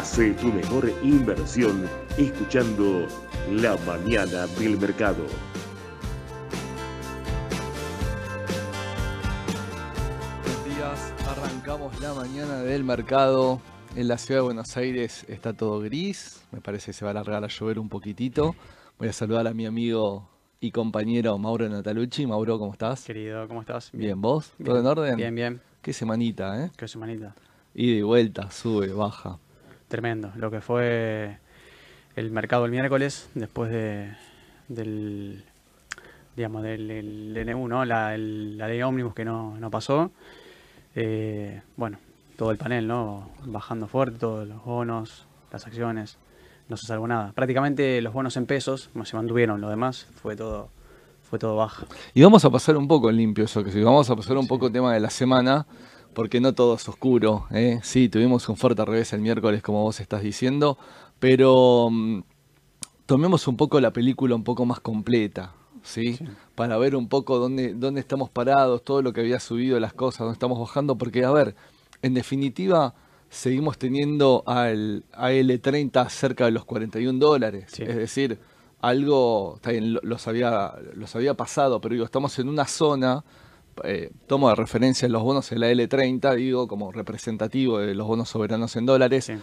Hace tu mejor inversión escuchando La Mañana del Mercado. Buenos días, arrancamos la mañana del mercado. En la ciudad de Buenos Aires está todo gris, me parece que se va a alargar a llover un poquitito. Voy a saludar a mi amigo y compañero Mauro Natalucci. Mauro, ¿cómo estás? Querido, ¿cómo estás? Bien, ¿vos? ¿Todo Bien. en orden? Bien, bien. Qué semanita, ¿eh? Qué semanita. Ida y vuelta, sube, baja. Tremendo. Lo que fue el mercado el miércoles, después de, del, digamos, del, del DNU, ¿no? La, el- la ley ómnibus que no, no pasó. Eh, bueno, todo el panel, ¿no? Bajando fuerte, todos los bonos, las acciones. No se salvó nada. Prácticamente los bonos en pesos se mantuvieron, lo demás fue todo, fue todo baja. Y vamos a pasar un poco limpio eso, que sí, vamos a pasar un poco el tema de la semana, porque no todo es oscuro, ¿eh? Sí, tuvimos un fuerte revés el miércoles, como vos estás diciendo, pero mm, tomemos un poco la película un poco más completa, ¿sí? Sí. Para ver un poco dónde, dónde estamos parados, todo lo que había subido, las cosas, dónde estamos bajando, porque, a ver, en definitiva, seguimos teniendo al AL30 cerca de los 41 dólares, Sí. es decir, algo, está bien, los había, los había pasado, pero digo, estamos en una zona, eh, tomo de referencia los bonos de la L30, digo, como representativo de los bonos soberanos en dólares. Sí.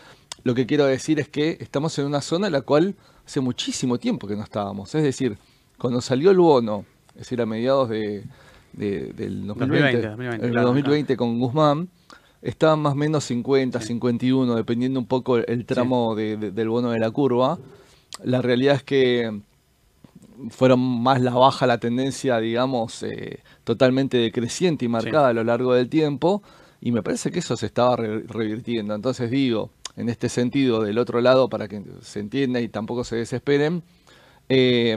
Lo que quiero decir es que estamos en una zona en la cual hace muchísimo tiempo que no estábamos. Es decir, cuando salió el bono, es decir, a mediados de, de- del 2020, 2020, 2020, el claro, 2020 con Guzmán, estaban más o menos 50, Sí. 51, dependiendo un poco el tramo de- de- del bono de la curva. La realidad es que fueron más la baja la tendencia, digamos, eh, totalmente decreciente y marcada a lo largo del tiempo, y me parece que eso se estaba re- revirtiendo. Entonces digo, en este sentido, del otro lado, para que se entienda y tampoco se desesperen, eh,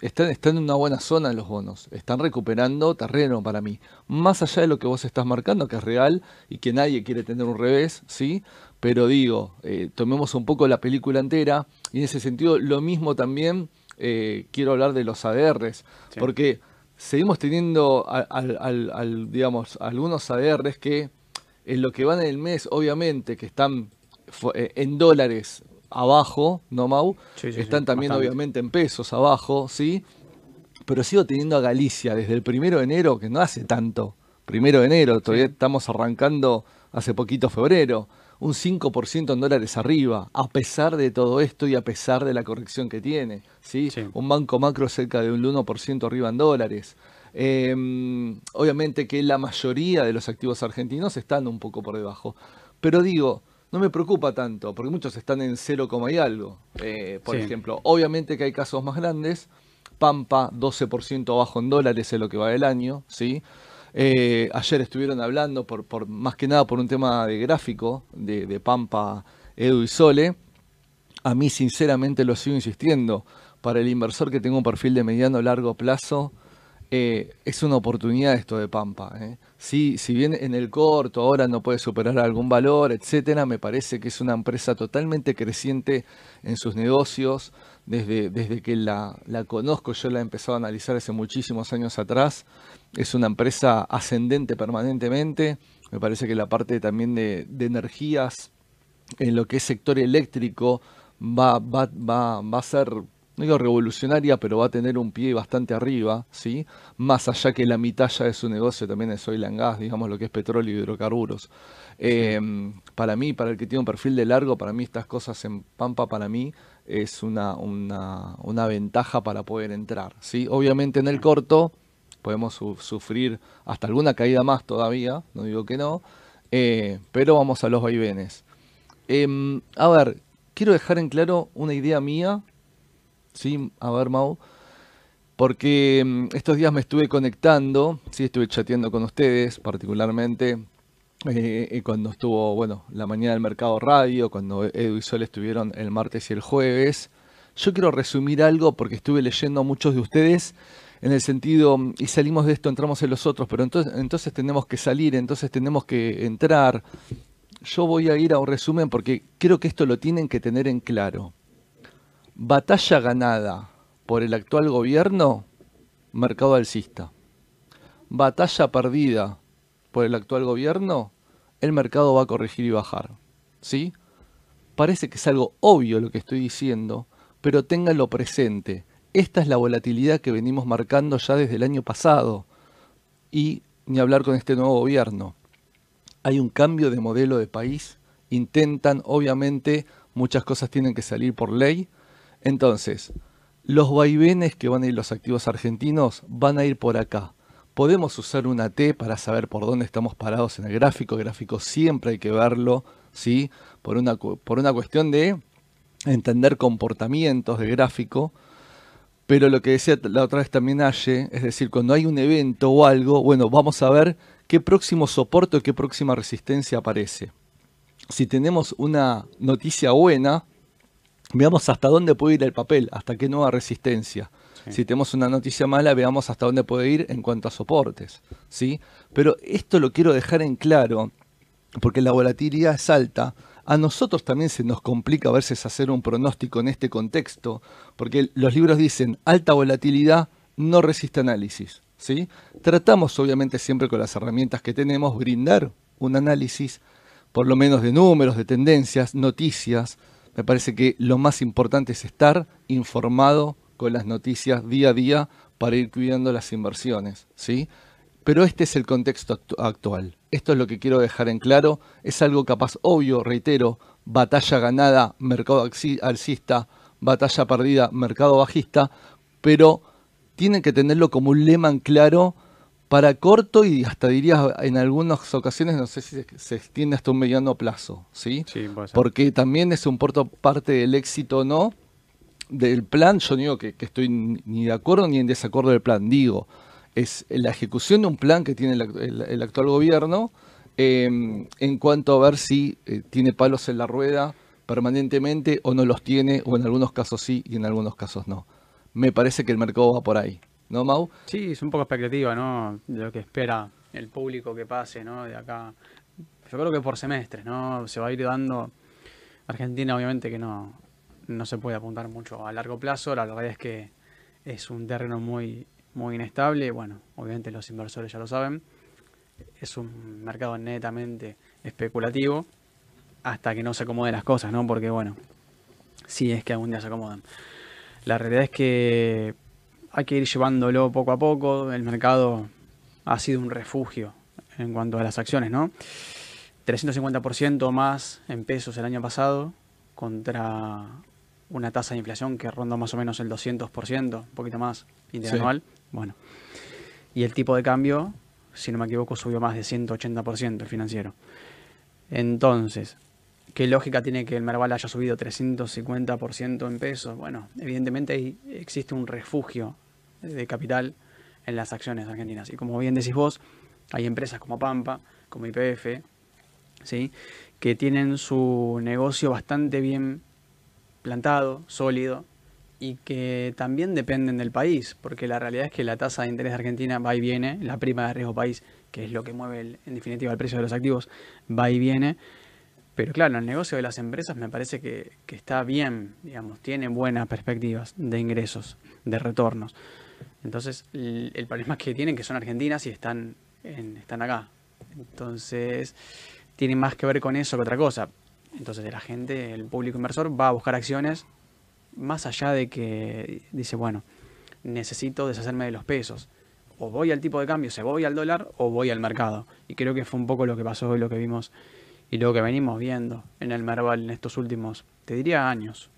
están, están en una buena zona los bonos, están recuperando terreno para mí, más allá de lo que vos estás marcando, que es real y que nadie quiere tener un revés, ¿sí? Pero digo, eh, tomemos un poco la película entera y en ese sentido lo mismo también eh, quiero hablar de los ADRs, Sí. porque seguimos teniendo al, al- al- al, digamos, algunos ADRs que en lo que van en el mes, obviamente, que están eh, en dólares abajo, ¿no, Mau? Sí, sí, están también bastante. obviamente en pesos abajo, ¿sí? Pero sigo teniendo a Galicia desde el primero de enero, que no hace tanto, primero de enero, todavía estamos arrancando hace poquito febrero, un 5% en dólares arriba, a pesar de todo esto y a pesar de la corrección que tiene, ¿sí? Sí. Un banco macro cerca de un 1% arriba en dólares. Eh, obviamente que la mayoría de los activos argentinos están un poco por debajo. Pero digo, no me preocupa tanto, porque muchos están en 0, y algo. Eh, por Sí. ejemplo, obviamente que hay casos más grandes. Pampa, 12% abajo en dólares es lo que va del año, ¿sí? Eh, ayer estuvieron hablando, por, más que nada por un tema de gráfico, de, Pampa, Edu y Sole. A mí, sinceramente, lo sigo insistiendo. Para el inversor que tenga un perfil de mediano o largo plazo, eh, es una oportunidad esto de Pampa. ¿eh? Si bien en el corto ahora no puede superar algún valor, etcétera, me parece que es una empresa totalmente creciente en sus negocios. Desde, desde que la conozco, yo la he empezado a analizar hace muchísimos años atrás. Es una empresa ascendente permanentemente. Me parece que la parte también de, energías en lo que es sector eléctrico va, va, va, va a ser, no digo revolucionaria, pero va a tener un pie bastante arriba, ¿sí? Más allá que la mitad ya de su negocio también es oil and gas, digamos lo que es petróleo y hidrocarburos. Eh, para mí, para el que tiene un perfil de largo, para mí estas cosas en Pampa, para mí es una, una, una ventaja para poder entrar, ¿sí? Obviamente en el corto podemos su- sufrir hasta alguna caída más todavía, no digo que no, eh, pero vamos a los vaivenes. Em, a ver, quiero dejar en claro una idea mía, ¿sí? A ver, Mau, porque em, estos días me estuve conectando, sí, estuve chateando con ustedes particularmente, eh, eh, cuando estuvo, bueno, la mañana del mercado radio, cuando Edu y Sol estuvieron el martes y el jueves. Yo quiero resumir algo porque estuve leyendo a muchos de ustedes en el sentido, y salimos de esto, entramos en los otros, pero entonces, entonces tenemos que salir, entonces tenemos que entrar. Yo voy a ir a un resumen porque creo que esto lo tienen que tener en claro. Batalla ganada por el actual gobierno, mercado alcista. Batalla perdida por el actual gobierno, el mercado va a corregir y bajar. ¿Sí? parece que es algo obvio lo que estoy diciendo, pero ténganlo presente. Esta es la volatilidad que venimos marcando ya desde el año pasado y ni hablar con este nuevo gobierno. Hay un cambio de modelo de país, intentan, obviamente, muchas cosas tienen que salir por ley. Entonces, los vaivenes que van a ir los activos argentinos van a ir por acá. Podemos usar una T para saber por dónde estamos parados en el gráfico. Gráfico siempre hay que verlo, ¿sí? Por una, por una cuestión de entender comportamientos de gráfico. Pero lo que decía la otra vez también Aye, es decir, cuando hay un evento o algo, bueno, vamos a ver qué próximo soporte o qué próxima resistencia aparece. Si tenemos una noticia buena, veamos hasta dónde puede ir el papel, hasta qué nueva resistencia. Si tenemos una noticia mala, veamos hasta dónde puede ir en cuanto a soportes. ¿sí? Pero esto lo quiero dejar en claro, porque la volatilidad es alta. A nosotros también se nos complica a veces hacer un pronóstico en este contexto, porque los libros dicen alta volatilidad no resiste análisis. ¿sí? Tratamos obviamente siempre con las herramientas que tenemos brindar un análisis, por lo menos de números, de tendencias, noticias. Me parece que lo más importante es estar informado con las noticias día a día para ir cuidando las inversiones, ¿sí? Pero este es el contexto actual. Esto es lo que quiero dejar en claro. Es algo capaz obvio, reitero, batalla ganada, mercado alcista, batalla perdida, mercado bajista, pero tienen que tenerlo como un lema en claro para corto y hasta diría en algunas ocasiones, no sé si se, extiende hasta un mediano plazo, ¿sí? sí Porque también es un porto parte del éxito o no, del plan, yo no digo que, estoy ni de acuerdo ni en desacuerdo del plan, digo, es la ejecución de un plan que tiene el, actual gobierno em, en cuanto a ver si eh, tiene palos en la rueda permanentemente o no los tiene, o en algunos casos sí y en algunos casos no. Me parece que el mercado va por ahí, ¿no, Mau? Sí, es un poco expectativa, ¿no? De lo que espera el público que pase, ¿no? De acá. Yo creo que por semestre, ¿no? Se va a ir dando. Argentina, obviamente, que no, no se puede apuntar mucho a largo plazo. La verdad es que es un terreno muy, muy inestable. Bueno, obviamente los inversores ya lo saben. Es un mercado netamente especulativo hasta que no se acomoden las cosas, ¿no? Porque, bueno, sí es que algún día se acomodan. La realidad es que hay que ir llevándolo poco a poco. El mercado ha sido un refugio en cuanto a las acciones, ¿no? 350% más en pesos el año pasado contra una tasa de inflación que ronda más o menos el 200%, un poquito más, interanual. Bueno. Y el tipo de cambio, si no me equivoco, subió más de 180% el financiero. Entonces, ¿qué lógica tiene que el Merval haya subido 350% en pesos? Bueno, evidentemente existe un refugio de capital en las acciones argentinas. Y como bien decís vos, hay empresas como Pampa, como IPF, ¿sí? que tienen su negocio bastante bien plantado, sólido, y que también dependen del país, porque la realidad es que la tasa de interés de Argentina va y viene, la prima de riesgo país, que es lo que mueve en definitiva el precio de los activos, va y viene. Pero claro, el negocio de las empresas me parece que, está bien, digamos, tiene buenas perspectivas de ingresos, de retornos. Entonces, el, problema es que tienen que son argentinas y están, están acá. Entonces, tiene más que ver con eso que otra cosa. Entonces la gente, el público inversor, va a buscar acciones más allá de que dice, bueno, necesito deshacerme de los pesos. O voy al tipo de cambio, se voy al dólar o voy al mercado. Y creo que fue un poco lo que pasó y lo que vimos y lo que venimos viendo en el Merval en estos últimos, te diría, años.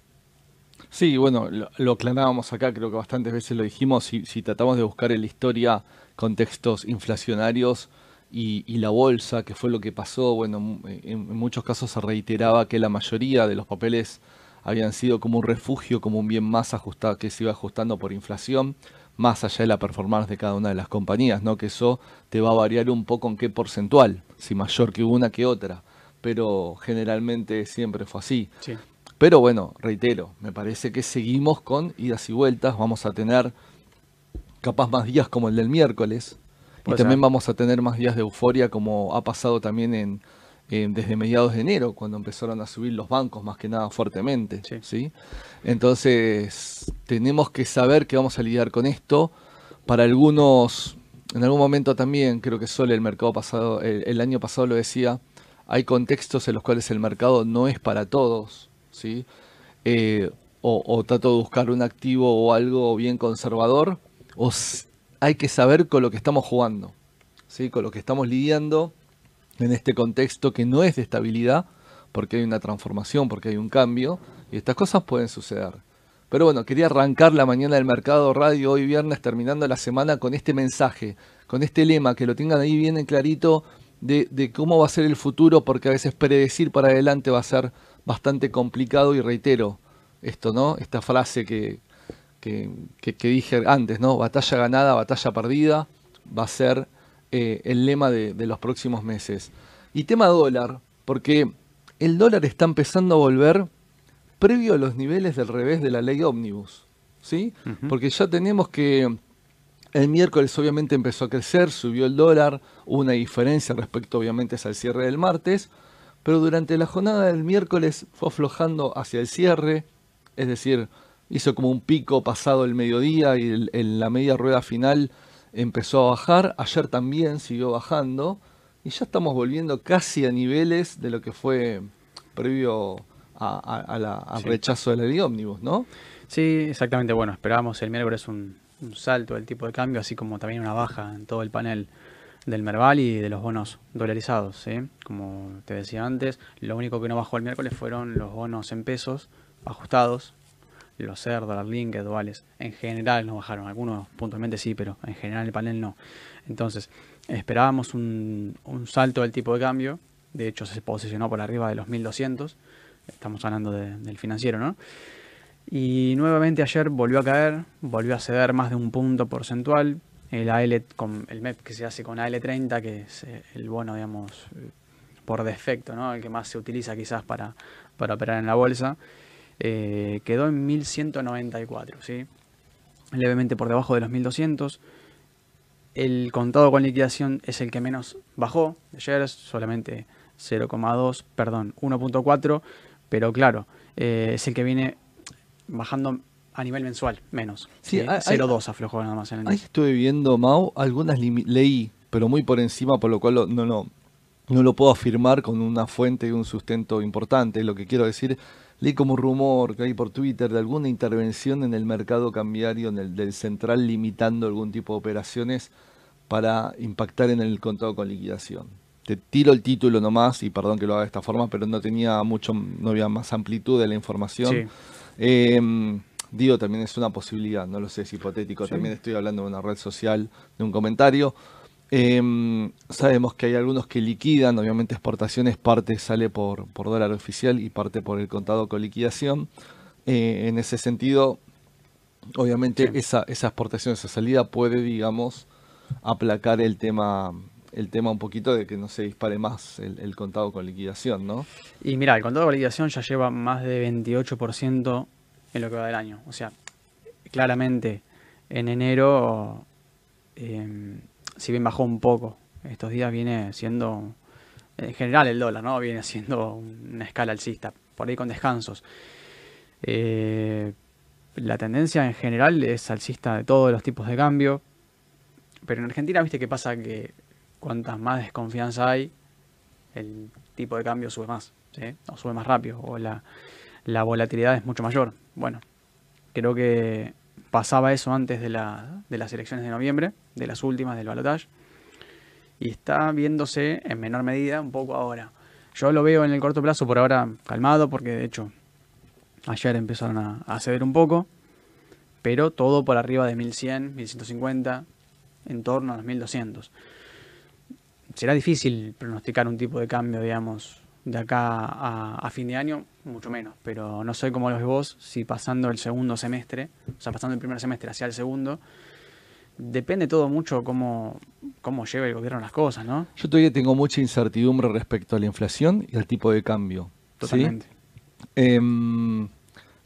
Sí, bueno, lo, aclarábamos acá, creo que bastantes veces lo dijimos, si, si tratamos de buscar en la historia contextos inflacionarios, y, la bolsa, que fue lo que pasó, bueno, en, muchos casos se reiteraba que la mayoría de los papeles habían sido como un refugio, como un bien más ajustado, que se iba ajustando por inflación, más allá de la performance de cada una de las compañías, ¿no? Que eso te va a variar un poco en qué porcentual, si mayor que una que otra, pero generalmente siempre fue así. Pero bueno, reitero, me parece que seguimos con idas y vueltas, vamos a tener capaz más días como el del miércoles, y también vamos a tener más días de euforia como ha pasado también en, desde mediados de enero, cuando empezaron a subir los bancos más que nada fuertemente. Sí. Entonces, tenemos que saber que vamos a lidiar con esto. Para algunos, en algún momento también, creo que solo el mercado pasado, el, año pasado lo decía, hay contextos en los cuales el mercado no es para todos, ¿sí? Eh, o, trato de buscar un activo o algo bien conservador, o hay que saber con lo que estamos jugando, ¿sí? con lo que estamos lidiando en este contexto que no es de estabilidad, porque hay una transformación, porque hay un cambio, y estas cosas pueden suceder. Pero bueno, quería arrancar la mañana del mercado radio hoy viernes, terminando la semana con este mensaje, con este lema, que lo tengan ahí bien en clarito de, cómo va a ser el futuro, porque a veces predecir para adelante va a ser bastante complicado y reitero, esto, ¿no? Esta frase que, que, dije antes, ¿no? Batalla ganada, batalla perdida, va a ser eh, el lema de, los próximos meses. Y tema dólar, porque el dólar está empezando a volver previo a los niveles del revés de la ley ómnibus, ¿sí? Porque ya tenemos que el miércoles obviamente empezó a crecer, subió el dólar, hubo una diferencia respecto obviamente al cierre del martes, pero durante la jornada del miércoles fue aflojando hacia el cierre, es decir, hizo como un pico pasado el mediodía y en la media rueda final empezó a bajar. Ayer también siguió bajando y ya estamos volviendo casi a niveles de lo que fue previo al rechazo de la ley ómnibus, ¿no? Sí, exactamente. Bueno, esperábamos el miércoles un, un salto del tipo de cambio, así como también una baja en todo el panel del Merval y de los bonos dolarizados. ¿sí? Como te decía antes, lo único que no bajó el miércoles fueron los bonos en pesos, ajustados, los CER, dólar link, duales, en general no bajaron, algunos puntualmente sí, pero en general el panel no. Entonces, esperábamos un, salto del tipo de cambio, de hecho se posicionó por arriba de los 1200, estamos hablando del financiero, ¿no? Y nuevamente ayer volvió a caer, volvió a ceder más de un punto porcentual, el AL con el MEP que se hace con AL30, que es eh, el bono, digamos, por defecto, ¿no? El que más se utiliza quizás para operar en la bolsa. Eh, quedó en 1194, ¿sí? levemente por debajo de los 1200. El contado con liquidación es el que menos bajó ayer, solamente 0,2, perdón, 1.4, pero claro, eh, es el que viene bajando a nivel mensual, menos. Sí, 0,2 aflojó nada más en el Ahí estuve viendo, Mau, algunas leí, pero muy por encima, por lo cual no, no, no lo puedo afirmar con una fuente y un sustento importante. Lo que quiero decir leí como rumor que hay por Twitter de alguna intervención en el mercado cambiario en el, del central limitando algún tipo de operaciones para impactar en el contado con liquidación. Te tiro el título nomás y perdón que lo haga de esta forma, pero no tenía mucho, no había más amplitud de la información. Em, digo, también es una posibilidad, no lo sé, es hipotético. También estoy hablando de una red social, de un comentario. Em, sabemos que hay algunos que liquidan, obviamente exportaciones, parte sale por, por dólar oficial y parte por el contado con liquidación. Eh, en ese sentido, obviamente esa, esa exportación, esa salida puede, digamos, aplacar el tema el tema un poquito de que no se dispare más el, contado con liquidación, ¿no? Y mira, el contado con liquidación ya lleva más de 28% en lo que va del año. O sea, claramente en enero em, si bien bajó un poco, estos días viene siendo, en general el dólar, ¿no? Viene siendo una escala alcista, por ahí con descansos. Eh, la tendencia en general es alcista de todos los tipos de cambio, pero en Argentina, viste que pasa que cuantas más desconfianza hay, el tipo de cambio sube más, o sube más rápido, o la, la volatilidad es mucho mayor. Bueno, creo que pasaba eso antes de, de las elecciones de noviembre, de las últimas del balotaje, y está viéndose en menor medida un poco ahora. Yo lo veo en el corto plazo por ahora calmado, porque de hecho ayer empezaron a, ceder un poco, pero todo por arriba de 1100, 1150, en torno a los 1200. Será difícil pronosticar un tipo de cambio, digamos, de acá a, fin de año, mucho menos. Pero no sé cómo lo ves vos, si pasando el segundo semestre, o sea, pasando el primer semestre hacia el segundo, depende todo mucho cómo, cómo lleva el gobierno las cosas, ¿no? Yo todavía tengo mucha incertidumbre respecto a la inflación y al tipo de cambio. Totalmente. Em,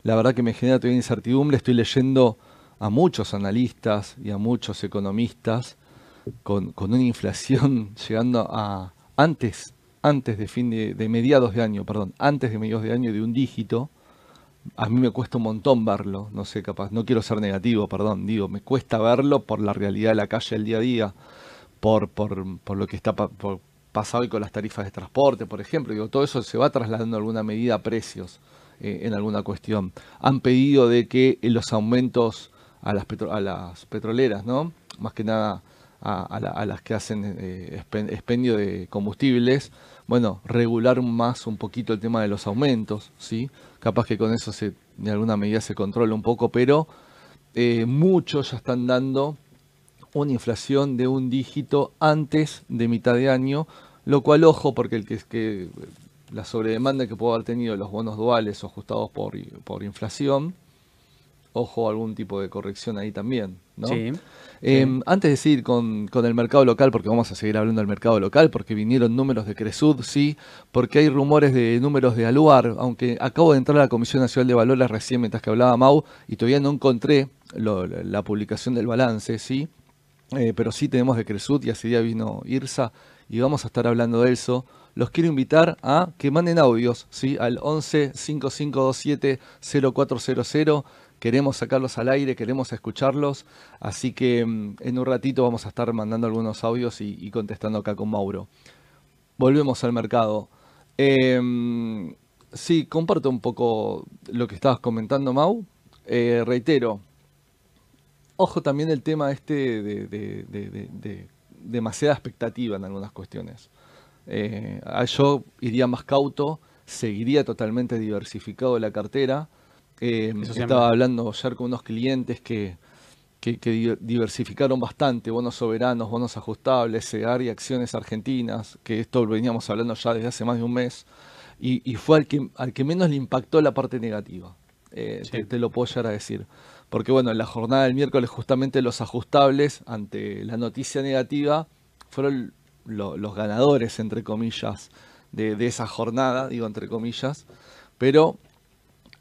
la verdad que me genera todavía incertidumbre. Estoy leyendo a muchos analistas y a muchos economistas con, con una inflación llegando a antes antes de fin de, mediados de año, perdón, antes de mediados de año de un dígito, a mí me cuesta un montón verlo, no sé, capaz, no quiero ser negativo, perdón, digo, me cuesta verlo por la realidad de la calle el día a día, por, por, por lo que está por, pasa hoy con las tarifas de transporte, por ejemplo. Digo, todo eso se va trasladando en alguna medida a precios eh, en alguna cuestión. Han pedido de que los aumentos a las, a las petroleras, ¿no? Más que nada a, las que hacen eh, expendio de combustibles, bueno, regular más un poquito el tema de los aumentos, ¿sí? Capaz que con eso se, de alguna medida se controla un poco, pero eh, muchos ya están dando una inflación de un dígito antes de mitad de año, lo cual, ojo, porque el que, que la sobredemanda que puede haber tenido los bonos duales ajustados por, por inflación, ojo, algún tipo de corrección ahí también, ¿no? Em, antes de seguir con, el mercado local, porque vamos a seguir hablando del mercado local, porque vinieron números de Cresud, sí, porque hay rumores de números de Aluar, aunque acabo de entrar a la Comisión Nacional de Valores recién mientras que hablaba Mau, y todavía no encontré la publicación del balance, sí, eh, pero sí tenemos de Cresud y así día vino Irsa y vamos a estar hablando de eso. Los quiero invitar a que manden audios, ¿sí? Al 11 5527 0400 queremos sacarlos al aire, queremos escucharlos, así que mm, en un ratito vamos a estar mandando algunos audios y, contestando acá con Mauro. Volvemos al mercado. Em, sí, comparto un poco lo que estabas comentando, Mau. Eh, reitero, ojo también el tema este de, demasiada expectativa en algunas cuestiones. Eh, yo iría más cauto, seguiría totalmente diversificado la cartera eh, estaba hablando ayer con unos clientes que, diversificaron bastante, bonos soberanos, bonos ajustables, CEAR y acciones argentinas, que esto lo veníamos hablando ya desde hace más de un mes, y, fue al que, al que menos le impactó la parte negativa. Eh, te, lo puedo llegar a decir. Porque bueno, en la jornada del miércoles justamente los ajustables ante la noticia negativa fueron los ganadores, entre comillas, de, de, esa jornada, digo entre comillas, pero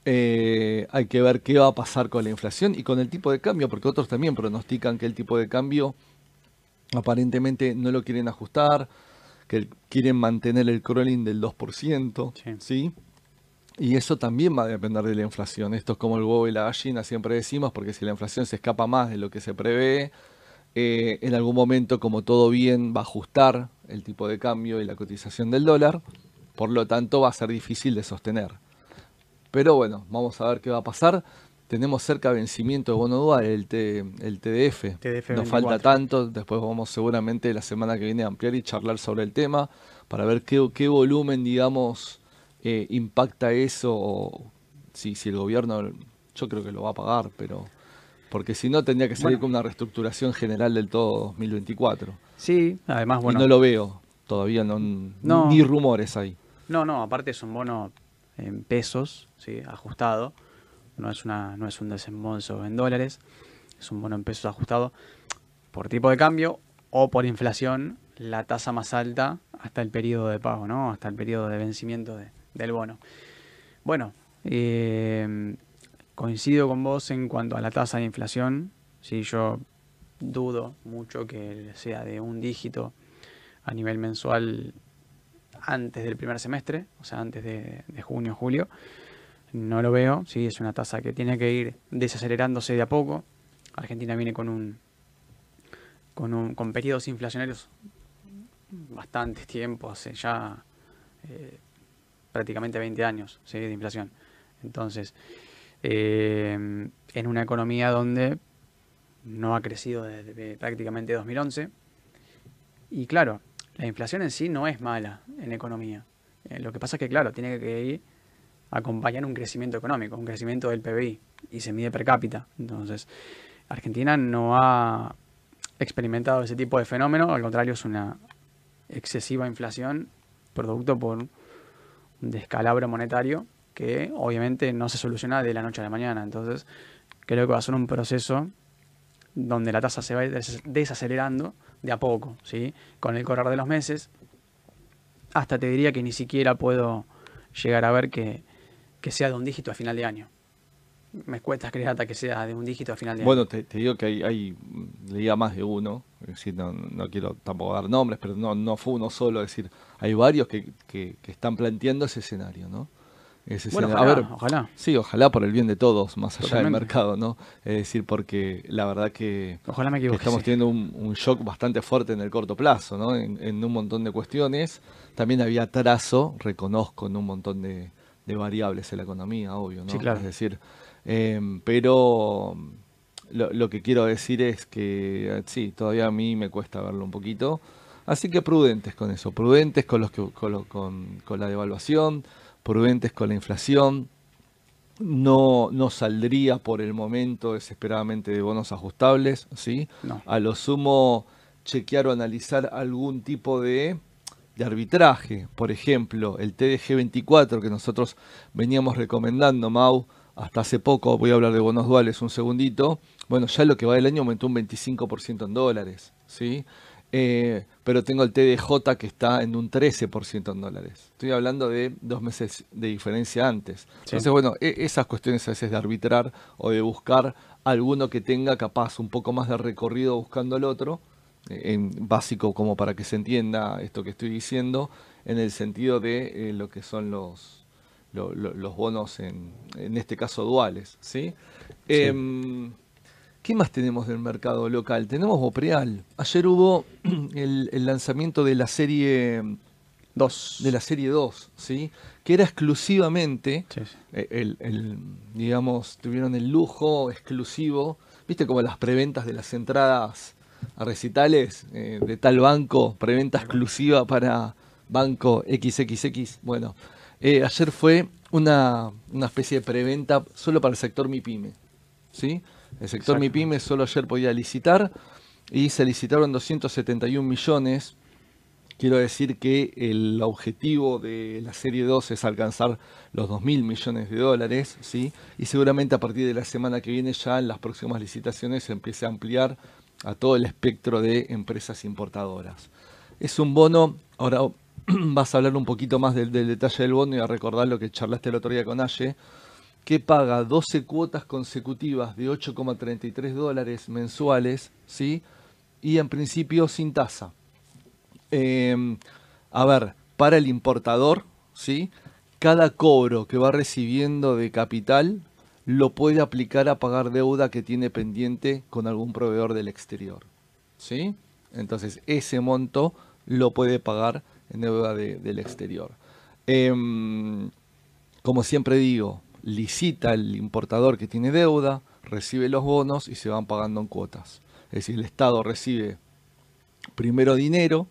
eh, hay que ver qué va a pasar con la inflación y con el tipo de cambio, porque otros también pronostican que el tipo de cambio aparentemente no lo quieren ajustar, que quieren mantener el crawling del 2%, sí. Y eso también va a depender de la inflación. Esto es como el huevo y la gallina, siempre decimos, porque si la inflación se escapa más de lo que se prevé, eh, en algún momento, como todo bien, va a ajustar el tipo de cambio y la cotización del dólar, por lo tanto va a ser difícil de sostener. Pero bueno, vamos a ver qué va a pasar. Tenemos cerca vencimiento de bono dual, el, el TDF. TDF no falta tanto, después vamos seguramente la semana que viene a ampliar y charlar sobre el tema para ver qué, qué volumen, digamos, eh, impacta eso o si, si el gobierno, yo creo que lo va a pagar, pero porque si no tendría que salir con una reestructuración general del todo 2024. Sí, además, bueno. Y no lo veo, todavía no, no, ni rumores ahí. No, no, aparte es un bono en pesos, ajustado. No es, una, no es un desembolso en dólares, es un bono en pesos ajustado por tipo de cambio o por inflación, la tasa más alta hasta el periodo de pago, ¿no? hasta el periodo de vencimiento del bono. Bueno, eh, coincido con vos en cuanto a la tasa de inflación. si yo dudo mucho que sea de un dígito a nivel mensual antes del primer semestre, o sea, antes de, junio, julio. No lo veo, sí, es una tasa que tiene que ir desacelerándose de a poco. Argentina viene con un con, un, con periodos inflacionarios bastante tiempo, hace ya eh, prácticamente 20 años de inflación. Entonces, eh, en una economía donde no ha crecido desde prácticamente 2011, y claro, la inflación en sí no es mala en economía. Eh, lo que pasa es que, claro, tiene que ir acompañar un crecimiento económico, un crecimiento del PBI, y se mide per cápita. Entonces, Argentina no ha experimentado ese tipo de fenómeno, al contrario, es una excesiva inflación producto por un descalabro monetario que obviamente no se soluciona de la noche a la mañana. Entonces, creo que va a ser un proceso donde la tasa se va desacelerando de a poco, ¿sí? Con el correr de los meses, hasta te diría que ni siquiera puedo llegar a ver que, sea de un dígito a final de año. Me cuesta creer hasta que sea de un dígito a final de año. Bueno, te, digo que hay, hay, leía más de uno, es decir, no, no, quiero tampoco dar nombres, pero no, no fue uno solo, es decir, hay varios que, que, están planteando ese escenario, ¿no? Bueno, ojalá, a ver, ojalá. sí, ojalá por el bien de todos, más allá del mercado, ¿no? Es decir, porque la verdad que, Ojalá me que equivoque. estamos sí. teniendo un, un shock bastante fuerte en el corto plazo, ¿no? En, en un montón de cuestiones. También había atraso, reconozco, en un montón de, de variables en la economía, obvio, ¿no? Sí, claro. Es decir, em, pero lo, lo que quiero decir es que sí, todavía a mí me cuesta verlo un poquito. Así que prudentes con eso, prudentes con, los que, con, lo- con- con la devaluación, prudentes con la inflación. No, no saldría por el momento desesperadamente de bonos ajustables, ¿sí? No. A lo sumo, chequear o analizar algún tipo de, de arbitraje. Por ejemplo, el TDG 24 que nosotros veníamos recomendando, Mau, hasta hace poco, voy a hablar de bonos duales un segundito. Bueno, ya lo que va del año aumentó un 25% en dólares, ¿sí? Eh, pero tengo el TDJ que está en un 13% en dólares. Estoy hablando de dos meses de diferencia antes. Sí. Entonces, bueno, e- esas cuestiones a veces de arbitrar o de buscar alguno que tenga capaz un poco más de recorrido buscando al otro, eh, en básico como para que se entienda esto que estoy diciendo, en el sentido de eh, lo que son los, lo- lo- los bonos, en, en este caso duales. ¿sí? Em, ¿Qué más tenemos del mercado local? Tenemos Bopreal. Ayer hubo el, el lanzamiento de la serie Dos. de la serie 2, ¿sí? Que era exclusivamente Sí, sí. el, el, digamos, tuvieron el lujo exclusivo, viste como las preventas de las entradas a recitales eh, de tal banco, preventa exclusiva para banco XXX. Bueno, eh, ayer fue una, una especie de preventa solo para el sector MIPYME, ¿sí? El sector. MIPYME solo ayer podía licitar y se licitaron 271 millones. Quiero decir que el objetivo de la Serie 2 es alcanzar los 2.000 millones de dólares, ¿sí? Y seguramente a partir de la semana que viene ya en las próximas licitaciones se empiece a ampliar a todo el espectro de empresas importadoras. Es un bono, ahora vas a hablar un poquito más del, del detalle del bono y a recordar lo que charlaste el otro día con Aye, que paga 12 cuotas consecutivas de 8,33 dólares mensuales, ¿sí? Y en principio sin tasa. Eh, a ver, para el importador, ¿sí? Cada cobro que va recibiendo de capital lo puede aplicar a pagar deuda que tiene pendiente con algún proveedor del exterior, ¿sí? Entonces, ese monto lo puede pagar en deuda de- del exterior. Em, como siempre digo, licita el importador que tiene deuda, recibe los bonos y se van pagando en cuotas. Es decir, el Estado recibe primero dinero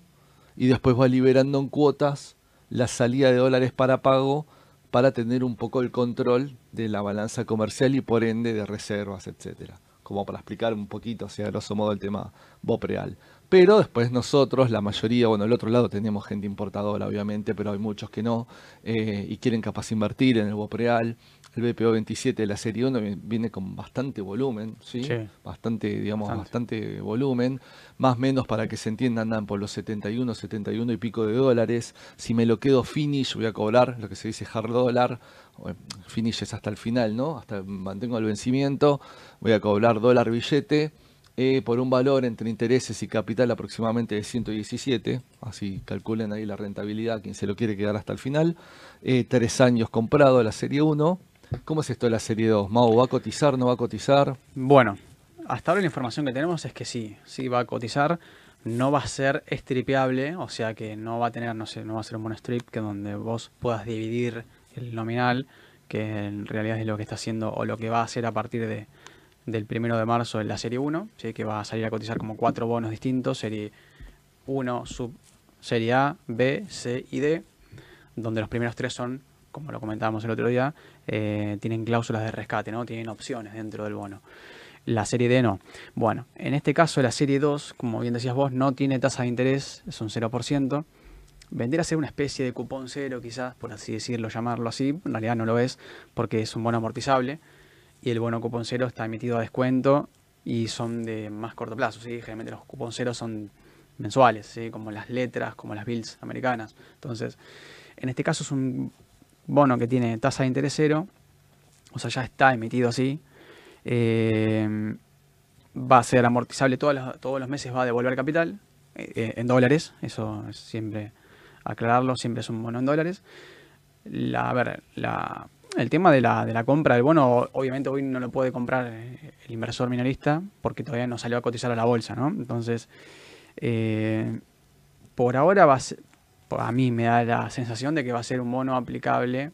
y después va liberando en cuotas la salida de dólares para pago para tener un poco el control de la balanza comercial y por ende de reservas, etcétera. Como para explicar un poquito, así a grosso modo, el tema Bopreal. Pero después nosotros, la mayoría, bueno, del otro lado tenemos gente importadora, obviamente, pero hay muchos que no, eh, y quieren capaz invertir en el Bopreal. El BPO 27 de la serie 1 vi- viene con bastante volumen, ¿sí? Sí. Bastante, digamos, Bastante. bastante volumen. Más o menos para que se entienda, andan por los 71, 71 y pico de dólares. Si me lo quedo finish, voy a cobrar lo que se dice hard dólar. o, eh, Finish es hasta el final, ¿no? Hasta mantengo el vencimiento. Voy a cobrar dólar billete eh, por un valor entre intereses y capital aproximadamente de 117. Así calculen ahí la rentabilidad, quien se lo quiere quedar hasta el final. Eh, tres años comprado la serie 1. ¿Cómo es esto de la serie 2? Mau, ¿va a cotizar? ¿No va a cotizar? Bueno, hasta ahora la información que tenemos es que sí, sí va a cotizar, no va a ser estripeable, o sea que no va a tener, no sé, no va a ser un monostrip que donde vos puedas dividir el nominal, que en realidad es lo que está haciendo o lo que va a hacer a partir de, del primero de marzo en la serie 1, ¿sí? que va a salir a cotizar como cuatro bonos distintos, serie 1, sub, serie A, B, C y D, donde los primeros tres son, como lo comentábamos el otro día, eh, tienen cláusulas de rescate, ¿no? Tienen opciones dentro del bono. La serie D no. Bueno, en este caso la serie 2, como bien decías vos, no tiene tasa de interés, es un 0%. Vendría a ser una especie de cupón cero, quizás, por así decirlo, llamarlo así. En realidad no lo es, porque es un bono amortizable. Y el bono cupón cero está emitido a descuento y son de más corto plazo. ¿sí? Generalmente los cupón cero son mensuales, ¿sí? como las letras, como las bills americanas. Entonces, en este caso es un bono que tiene tasa de interés cero, o sea, ya está emitido así. Eh, va a ser amortizable todos los, meses, va a devolver capital eh, en dólares, eso es siempre aclararlo, siempre es un bono en dólares. la, a ver, el tema de la, compra del bono, obviamente hoy no lo puede comprar eh, el inversor minorista porque todavía no salió a cotizar a la bolsa, ¿no? Entonces, eh, por ahora va a, ser, a mí me da la sensación de que va a ser un bono aplicable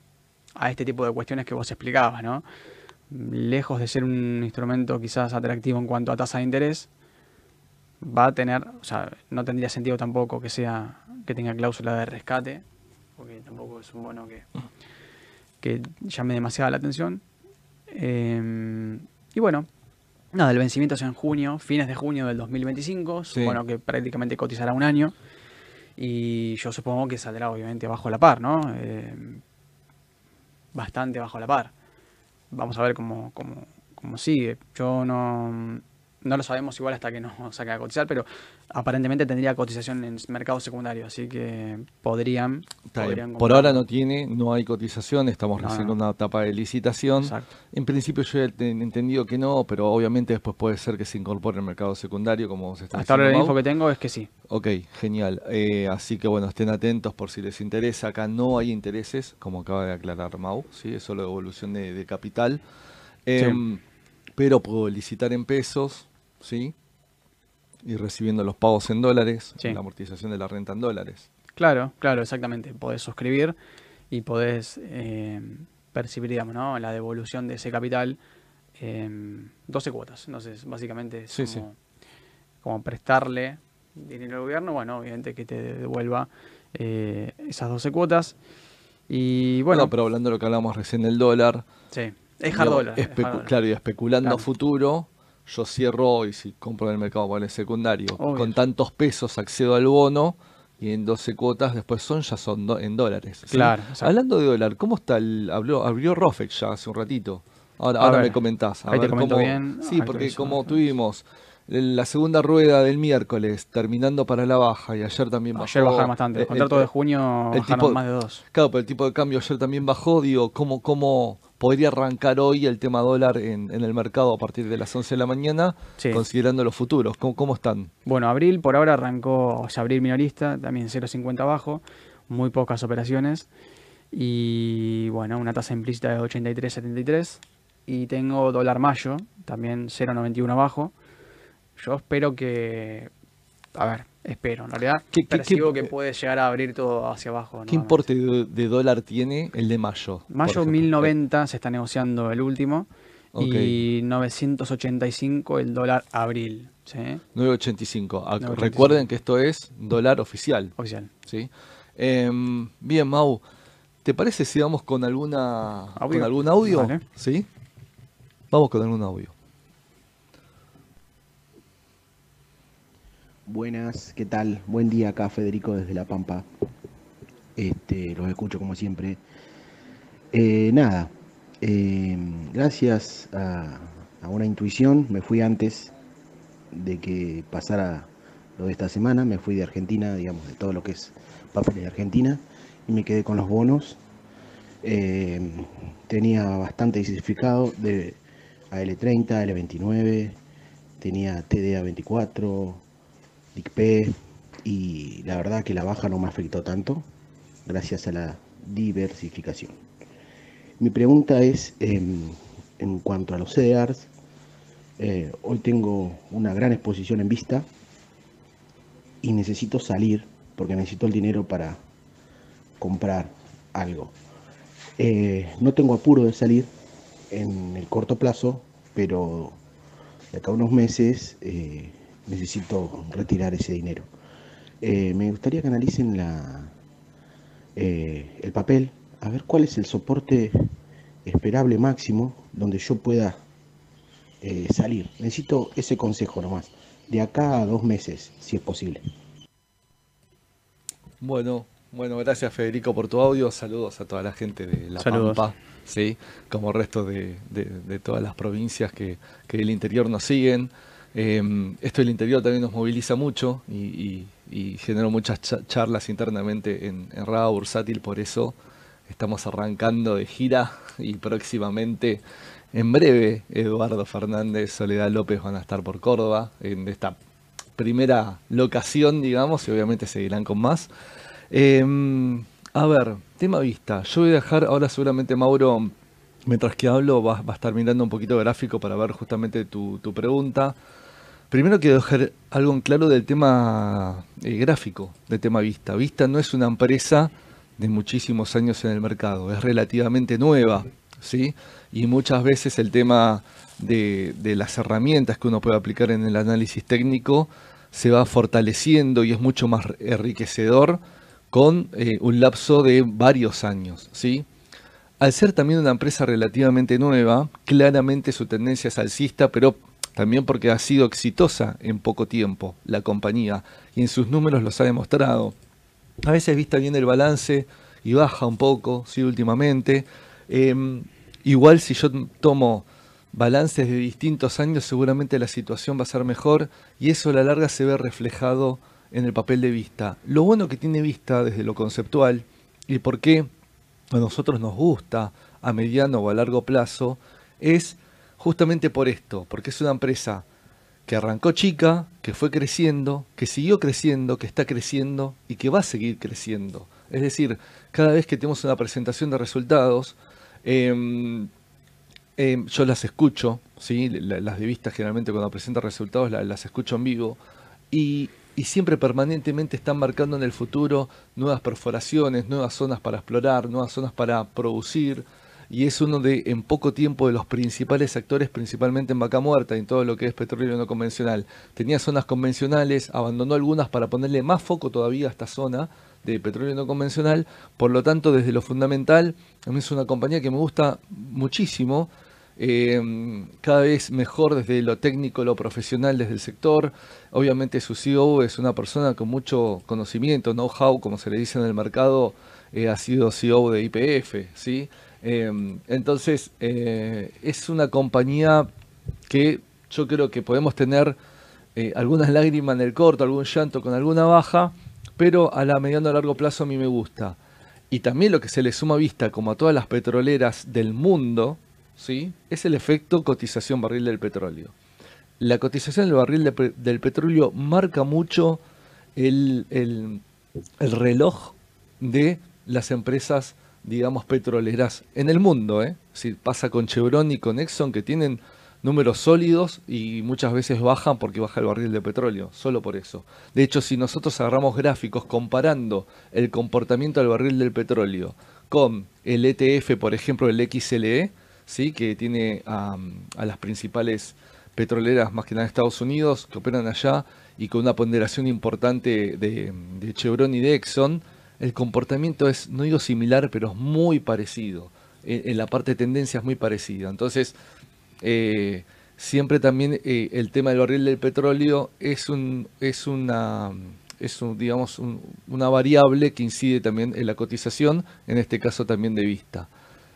a este tipo de cuestiones que vos explicabas, ¿no? Lejos de ser un instrumento quizás atractivo en cuanto a tasa de interés, va a tener, o sea, no tendría sentido tampoco que sea que tenga cláusula de rescate, porque tampoco es un bono que, que llame demasiada la atención. Eh, y bueno, nada, el vencimiento es en junio, fines de junio del 2025, sí. bueno que prácticamente cotizará un año. Y yo supongo que saldrá obviamente bajo la par, ¿no? Eh, bastante bajo la par. Vamos a ver cómo, cómo, cómo sigue. Yo no, no lo sabemos igual hasta que no saque a cotizar, pero aparentemente tendría cotización en mercado secundario, así que podrían. podrían Por ahora no tiene, no hay cotización, estamos no, recién en una etapa de licitación. Exacto. En principio yo he entendido que no, pero obviamente después puede ser que se incorpore el mercado secundario, como se está Hasta ahora la info que tengo es que sí. Ok, genial. Eh, así que bueno, estén atentos por si les interesa. Acá no hay intereses, como acaba de aclarar Mau, ¿sí? es solo evolución de, de capital. Eh, sí. Pero puedo licitar en pesos, ¿sí? Y recibiendo los pagos en dólares, sí. la amortización de la renta en dólares. Claro, claro, exactamente. Podés suscribir y podés eh, percibir, digamos, ¿no? la devolución de ese capital en 12 cuotas. Entonces, básicamente es sí, como, sí. como, prestarle dinero al gobierno, bueno, obviamente que te devuelva eh, esas 12 cuotas. Y bueno, bueno, pero hablando de lo que hablamos recién del dólar. Sí, es hard dólar. Es hard dólar. Claro, y especulando claro. a futuro, yo cierro hoy, si compro en el mercado por el secundario, Obvio. con tantos pesos accedo al bono y en 12 cuotas después son ya son do, en dólares. ¿sí? Claro. Hablando de dólar, ¿cómo está el habló abrió Rofex ya hace un ratito? Ahora, ahora me comentás. A Ahí ver, te cómo, bien. Sí, porque como tuvimos la segunda rueda del miércoles terminando para la baja y ayer también bajó. Ayer bajaron bastante. eh, El contrato el- de junio el bajaron tipo- más de dos. Claro, pero el tipo de cambio ayer también bajó. Digo, ¿cómo, cómo podría arrancar hoy el tema dólar en, en el mercado a partir de las 11 de la mañana, Sí. considerando los futuros? ¿Cómo, cómo están? Bueno, abril por ahora arrancó, o sea, abril minorista, también 0.50 bajo, muy pocas operaciones. Y bueno, una tasa implícita de 83.73. Y tengo dólar mayo, también 0.91 abajo. Yo espero que. A ver, espero. En realidad, ¿Qué- qué- percibo qué- que puede llegar a abrir todo hacia abajo. ¿Qué importe de, de dólar tiene el de mayo? Mayo ejemplo? 1090 se está negociando el último. Ok. Y 985 el dólar abril. ¿sí? 9.85. Ah, 9.85. Recuerden que esto es dólar oficial. Oficial. ¿sí? Em, bien, Mau, ¿te parece si vamos con alguna Audio. con algún audio? Vale. ¿Sí? Vamos con algún audio. Buenas, ¿qué tal? Buen día acá Federico desde La Pampa. Este, los escucho como siempre. Eh, nada, eh, gracias a, una intuición, me fui antes de que pasara lo de esta semana, me fui de Argentina, digamos, de todo lo que es papeles de Argentina, y me quedé con los bonos. Eh, tenía bastante diversificado de AL30, AL29, tenía TDA24, DICP y la verdad que la baja no me afectó tanto gracias a la diversificación. Mi pregunta es em, en cuanto a los CDRs, eh, hoy tengo una gran exposición en vista y necesito salir porque necesito el dinero para comprar algo. Eh, no tengo apuro de salir en el corto plazo, pero de acá a unos meses eh, necesito retirar ese dinero. Eh, me gustaría que analicen la, eh, el papel, a ver cuál es el soporte esperable máximo donde yo pueda eh, salir. Necesito ese consejo nomás, de acá a dos meses, si es posible. Bueno, bueno, gracias Federico por tu audio. Saludos a toda la gente de La Saludos. Pampa, sí, como el resto de, de- de todas las provincias que, que del interior nos siguen. Eh, esto del interior también nos moviliza mucho y, y, generó muchas cha- charlas internamente en, en Bursátil, por eso estamos arrancando de gira y próximamente, en breve, Eduardo Fernández, Soledad López van a estar por Córdoba en esta primera locación, digamos, y obviamente seguirán con más. Eh, A ver, tema vista. Yo voy a dejar ahora seguramente Mauro, mientras que hablo, va, va a estar mirando un poquito gráfico para ver justamente tu, tu pregunta. Primero quiero dejar algo en claro del tema eh, gráfico, del tema Vista. Vista no es una empresa de muchísimos años en el mercado, es relativamente nueva, ¿sí? Y muchas veces el tema de, las herramientas que uno puede aplicar en el análisis técnico se va fortaleciendo y es mucho más enriquecedor con eh, un lapso de varios años, ¿sí? Al ser también una empresa relativamente nueva, claramente su tendencia es alcista, pero también porque ha sido exitosa en poco tiempo la compañía y en sus números los ha demostrado. A veces vista bien el balance y baja un poco, sí, últimamente. Eh, igual si yo tomo balances de distintos años, seguramente la situación va a ser mejor y eso a la larga se ve reflejado en el papel de vista. Lo bueno que tiene vista desde lo conceptual y por qué a nosotros nos gusta a mediano o a largo plazo es justamente por esto, porque es una empresa que arrancó chica, que fue creciendo, que siguió creciendo, que está creciendo y que va a seguir creciendo. Es decir, cada vez que tenemos una presentación de resultados, eh, eh, yo las escucho, ¿sí? las de vista generalmente cuando presenta resultados las, escucho en vivo y, siempre permanentemente están marcando en el futuro nuevas perforaciones, nuevas zonas para explorar, nuevas zonas para producir y es uno de, en poco tiempo, de los principales actores, principalmente en Vaca Muerta y en todo lo que es petróleo no convencional. Tenía zonas convencionales, abandonó algunas para ponerle más foco todavía a esta zona de petróleo no convencional, por lo tanto, desde lo fundamental, a mí es una compañía que me gusta muchísimo, eh, cada vez mejor desde lo técnico, lo profesional, desde el sector. Obviamente su CEO es una persona con mucho conocimiento, know-how, como se le dice en el mercado, eh, ha sido CEO de IPF, ¿sí? Eh, entonces, eh, es una compañía que yo creo que podemos tener eh, algunas lágrimas en el corto, algún llanto con alguna baja, pero a la mediano a largo plazo a mí me gusta. Y también lo que se le suma vista, como a todas las petroleras del mundo, ¿sí? es el efecto cotización barril del petróleo. La cotización del barril de, del petróleo marca mucho el, el reloj de las empresas digamos, petroleras en el mundo. ¿eh? Si pasa con Chevron y con Exxon, que tienen números sólidos y muchas veces bajan porque baja el barril de petróleo, solo por eso. De hecho, si nosotros agarramos gráficos comparando el comportamiento del barril del petróleo con el ETF, por ejemplo, el XLE, ¿sí? que tiene a, las principales petroleras, más que nada de Estados Unidos, que operan allá y con una ponderación importante de Chevron y de Exxon, el comportamiento es, no digo similar, pero es muy parecido. En, la parte de tendencia es muy parecida. Entonces, eh, siempre también eh, el tema del barril del petróleo es un es una es un, digamos un, una variable que incide también en la cotización, en este caso también de vista.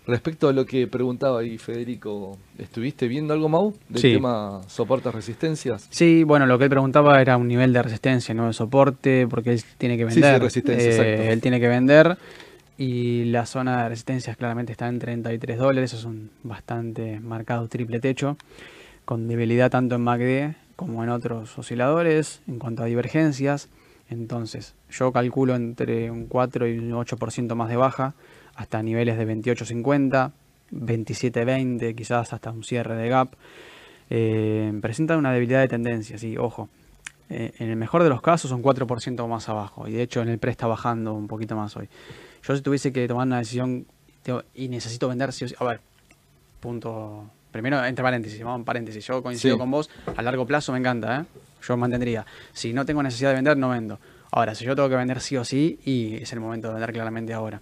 Respecto a lo que preguntaba ahí Federico, ¿estuviste viendo algo, Mau, del Sí. tema soportes resistencias? Sí, bueno, lo que él preguntaba era un nivel de resistencia, no de soporte, porque él tiene que Sí, sí, vender. resistencia, Eh, exacto. Él tiene que vender y la zona de resistencias claramente está en 33 dólares, es un bastante marcado triple techo, con debilidad tanto en MACD como en otros osciladores en cuanto a divergencias. Entonces, yo calculo entre un 4 y un 8% más de baja, hasta niveles de 28.50, 27.20, quizás hasta un cierre de gap. Eh, presenta una debilidad de tendencia, sí, ojo. Eh, en el mejor de los casos son 4% más abajo y de hecho en el pre está bajando un poquito más hoy. Yo si tuviese que tomar una decisión y necesito vender sí o sí, a ver, punto, primero entre paréntesis, vamos en paréntesis, yo coincido Sí. con vos, a largo plazo me encanta, ¿eh? yo mantendría, si no tengo necesidad de vender no vendo. Ahora, si yo tengo que vender sí o sí, y es el momento de vender claramente ahora.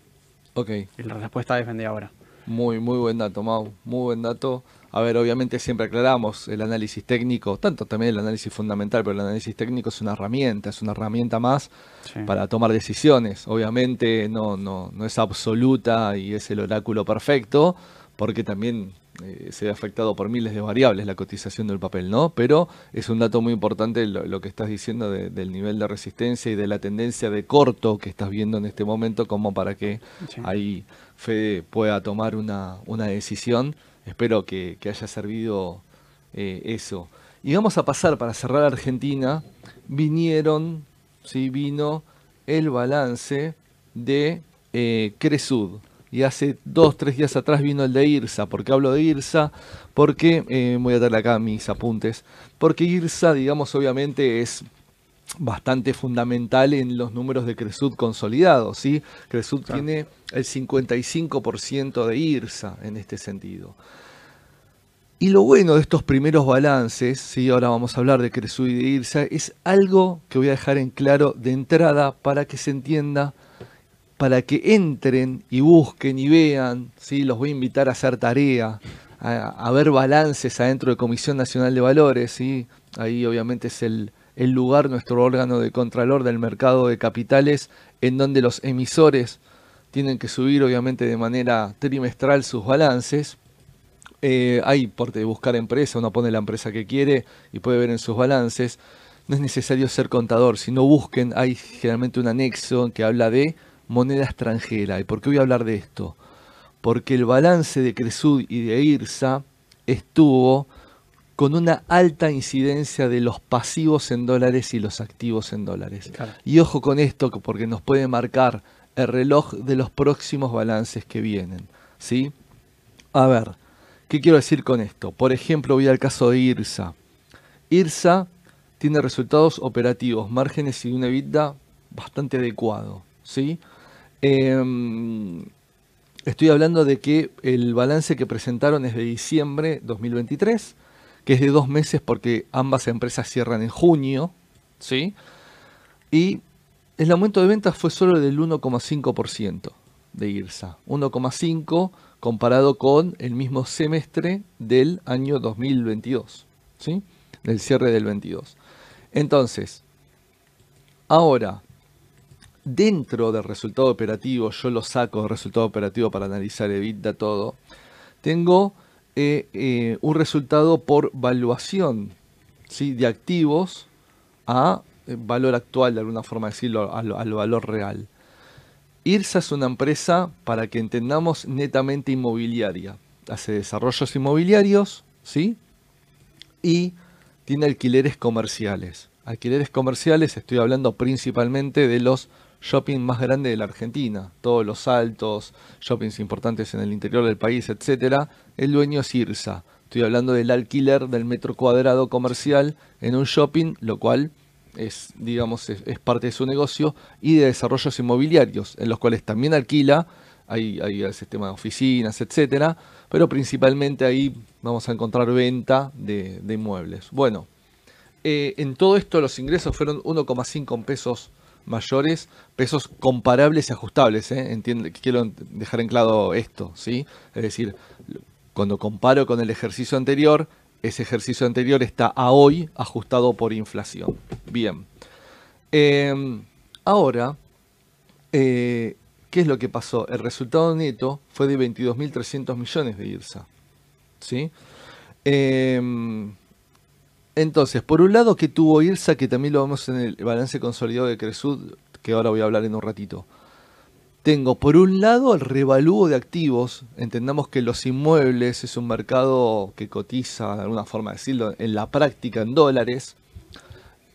Ok, Y la respuesta es vender ahora. muy, muy buen dato, Mau, muy buen dato. A ver, obviamente siempre aclaramos el análisis técnico, tanto también el análisis fundamental, pero el análisis técnico es una herramienta, es una herramienta más Sí. para tomar decisiones. Obviamente no, no, no es absoluta y es el oráculo perfecto, porque también eh, se ve afectado por miles de variables la cotización del papel, ¿no? Pero es un dato muy importante lo, lo que estás diciendo de- del nivel de resistencia y de la tendencia de corto que estás viendo en este momento, como para que Sí. ahí Fede pueda tomar una, una decisión. Espero que, que haya servido eh, eso. Y vamos a pasar para cerrar Argentina. Vinieron, sí, vino el balance de eh, Cresud. Y hace dos, tres días atrás vino el de IRSA. ¿Por qué hablo de IRSA? Porque, eh, voy a darle acá mis apuntes, porque IRSA, digamos, obviamente es bastante fundamental en los números de Cresud consolidados. ¿sí? Cresud tiene el 55% de IRSA en este sentido. Y lo bueno de estos primeros balances, ¿sí? ahora vamos a hablar de Cresud y de IRSA, es algo que voy a dejar en claro de entrada para que se entienda, para que entren y busquen y vean, ¿sí? los voy a invitar a hacer tarea, a, ver balances adentro de Comisión Nacional de Valores, ¿sí? ahí obviamente es el, el lugar, nuestro órgano de contralor del mercado de capitales, en donde los emisores tienen que subir obviamente de manera trimestral sus balances eh, hay por buscar empresa, uno pone la empresa que quiere y puede ver en sus balances. No es necesario ser contador, si no busquen, hay generalmente un anexo que habla de moneda extranjera. ¿Y por qué voy a hablar de esto? Porque el balance de Cresud y de IRSA estuvo con una alta incidencia de los pasivos en dólares y los activos en dólares. Y ojo con esto, porque nos puede marcar el reloj de los próximos balances que vienen. ¿sí? A ver, ¿Qué quiero decir con esto? Por ejemplo, voy al caso de IRSA. IRSA tiene resultados operativos, márgenes y una EBITDA bastante adecuado. ¿sí? Em, estoy hablando de que el balance que presentaron es de diciembre 2023, que es de dos meses porque ambas empresas cierran en junio. ¿sí? Y el aumento de ventas fue solo del 1,5% de IRSA. 1,5% comparado con el mismo semestre del año 2022, ¿sí? del cierre del 22. Entonces, ahora, dentro del resultado operativo, yo lo saco del resultado operativo para analizar EBITDA todo, tengo eh, eh, un resultado por valuación ¿sí? de activos a eh, valor actual, de alguna forma decirlo, al valor real. IRSA es una empresa, para que entendamos, netamente inmobiliaria. Hace desarrollos inmobiliarios, ¿sí? Y tiene alquileres comerciales. Alquileres comerciales, estoy hablando principalmente de los shopping más grandes de la Argentina. Todos los altos, shoppings importantes en el interior del país, etc. El dueño es IRSA. Estoy hablando del alquiler del metro cuadrado comercial en un shopping, lo cual es, digamos, es, parte de su negocio, y de desarrollos inmobiliarios, en los cuales también alquila, hay, hay el sistema de oficinas, etcétera, pero principalmente ahí vamos a encontrar venta de, inmuebles. Bueno, eh, en todo esto los ingresos fueron 1,5 pesos mayores, pesos comparables y ajustables, ¿eh? quiero dejar en claro esto, ¿sí? Es decir, cuando comparo con el ejercicio anterior, ese ejercicio anterior está a hoy ajustado por inflación. Bien. Em, ahora, eh, ¿qué es lo que pasó? El resultado neto fue de 22.300 millones de IRSA. ¿Sí? Em, entonces, por un lado, que tuvo IRSA, que también lo vemos en el balance consolidado de Cresud, que ahora voy a hablar en un ratito. Tengo por un lado el revalúo de activos, entendamos que los inmuebles es un mercado que cotiza, de alguna forma decirlo, en la práctica en dólares.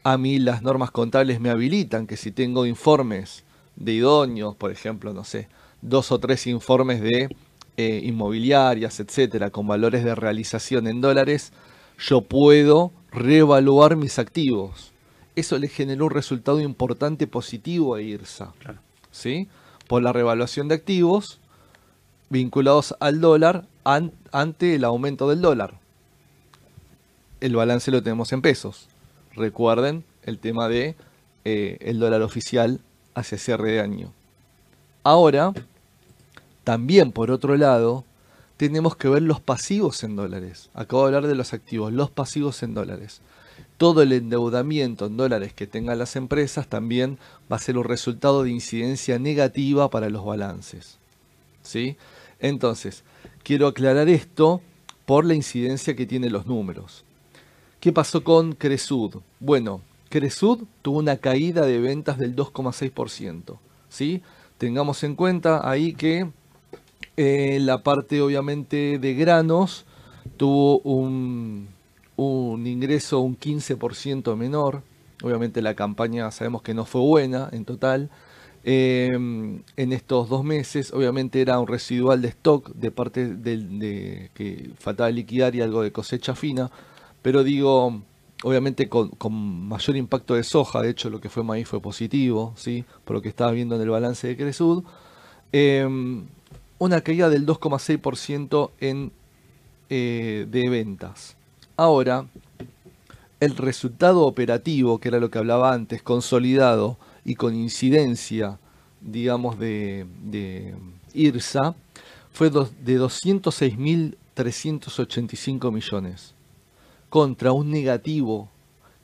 A mí las normas contables me habilitan que si tengo informes de idóneos, por ejemplo, no sé, dos o tres informes de eh, inmobiliarias, etcétera, con valores de realización en dólares, yo puedo reevaluar mis activos. Eso le generó un resultado importante positivo a IRSA. ¿Sí? por la revaluación de activos vinculados al dólar ante el aumento del dólar. El balance lo tenemos en pesos. Recuerden el tema de eh, el dólar oficial hacia cierre de año. Ahora, también por otro lado, tenemos que ver los pasivos en dólares. Acabo de hablar de los activos, los pasivos en dólares todo el endeudamiento en dólares que tengan las empresas también va a ser un resultado de incidencia negativa para los balances. ¿sí? Entonces, quiero aclarar esto por la incidencia que tienen los números. ¿Qué pasó con Cresud? Bueno, Cresud tuvo una caída de ventas del 2,6%. ¿sí? Tengamos en cuenta ahí que eh, la parte obviamente de granos tuvo un ingreso un 15% menor. Obviamente la campaña sabemos que no fue buena en total. eh, en estos dos meses. Obviamente era un residual de stock de parte del de, que faltaba liquidar y algo de cosecha fina, pero digo, obviamente con, mayor impacto de soja, de hecho lo que fue maíz fue positivo, ¿sí? por lo que estaba viendo en el balance de Cresud. Em, una caída del 2,6% en eh, de ventas. Ahora, el resultado operativo, que era lo que hablaba antes, consolidado y con incidencia, digamos, de, IRSA, fue de 206.385 millones, contra un negativo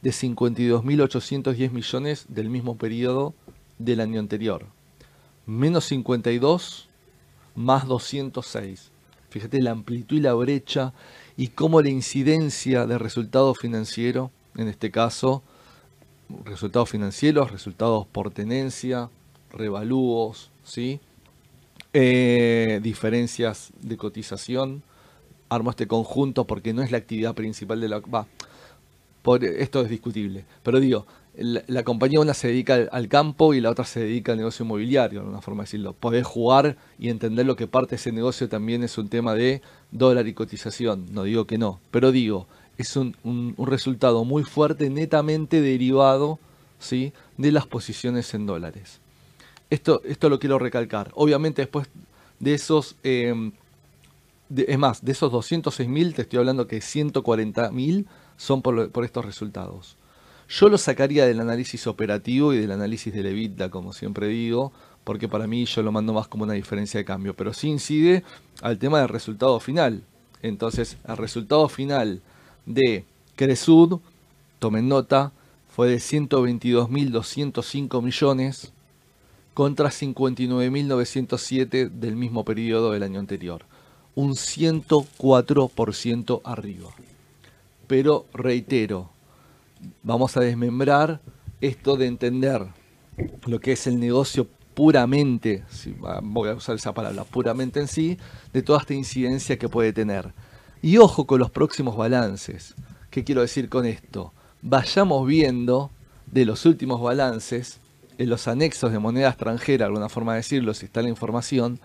de 52.810 millones del mismo periodo del año anterior. Menos 52 más 206. Fíjate la amplitud y la brecha y cómo la incidencia de resultado financiero, en este caso, resultados financieros, resultados por tenencia, revalúos, ¿sí? Eh, diferencias de cotización. Armo este conjunto porque no es la actividad principal de la... Va, por, esto es discutible, pero digo, la, compañía una se dedica al, campo y la otra se dedica al negocio inmobiliario, de una forma de decirlo. Podés jugar y entender lo que parte de ese negocio también es un tema de dólar y cotización. No digo que no, pero digo, es un, resultado muy fuerte, netamente derivado ¿sí? de las posiciones en dólares. Esto, esto lo quiero recalcar. Obviamente después de esos... Em, es más, de esos 206.000, te estoy hablando que 140.000 son por estos resultados. Yo lo sacaría del análisis operativo y del análisis de EBITDA, como siempre digo, porque para mí yo lo mando más como una diferencia de cambio, pero sí incide al tema del resultado final. Entonces, el resultado final de Cresud, tomen nota, fue de 122.205 millones contra 59.907 del mismo periodo del año anterior. Un 104% arriba. Pero reitero, vamos a desmembrar esto de entender lo que es el negocio puramente, si voy a usar esa palabra, puramente en sí, de toda esta incidencia que puede tener. Y ojo con los próximos balances. ¿Qué quiero decir con esto? Vayamos viendo de los últimos balances, en los anexos de moneda extranjera, alguna forma de decirlo, si está la información,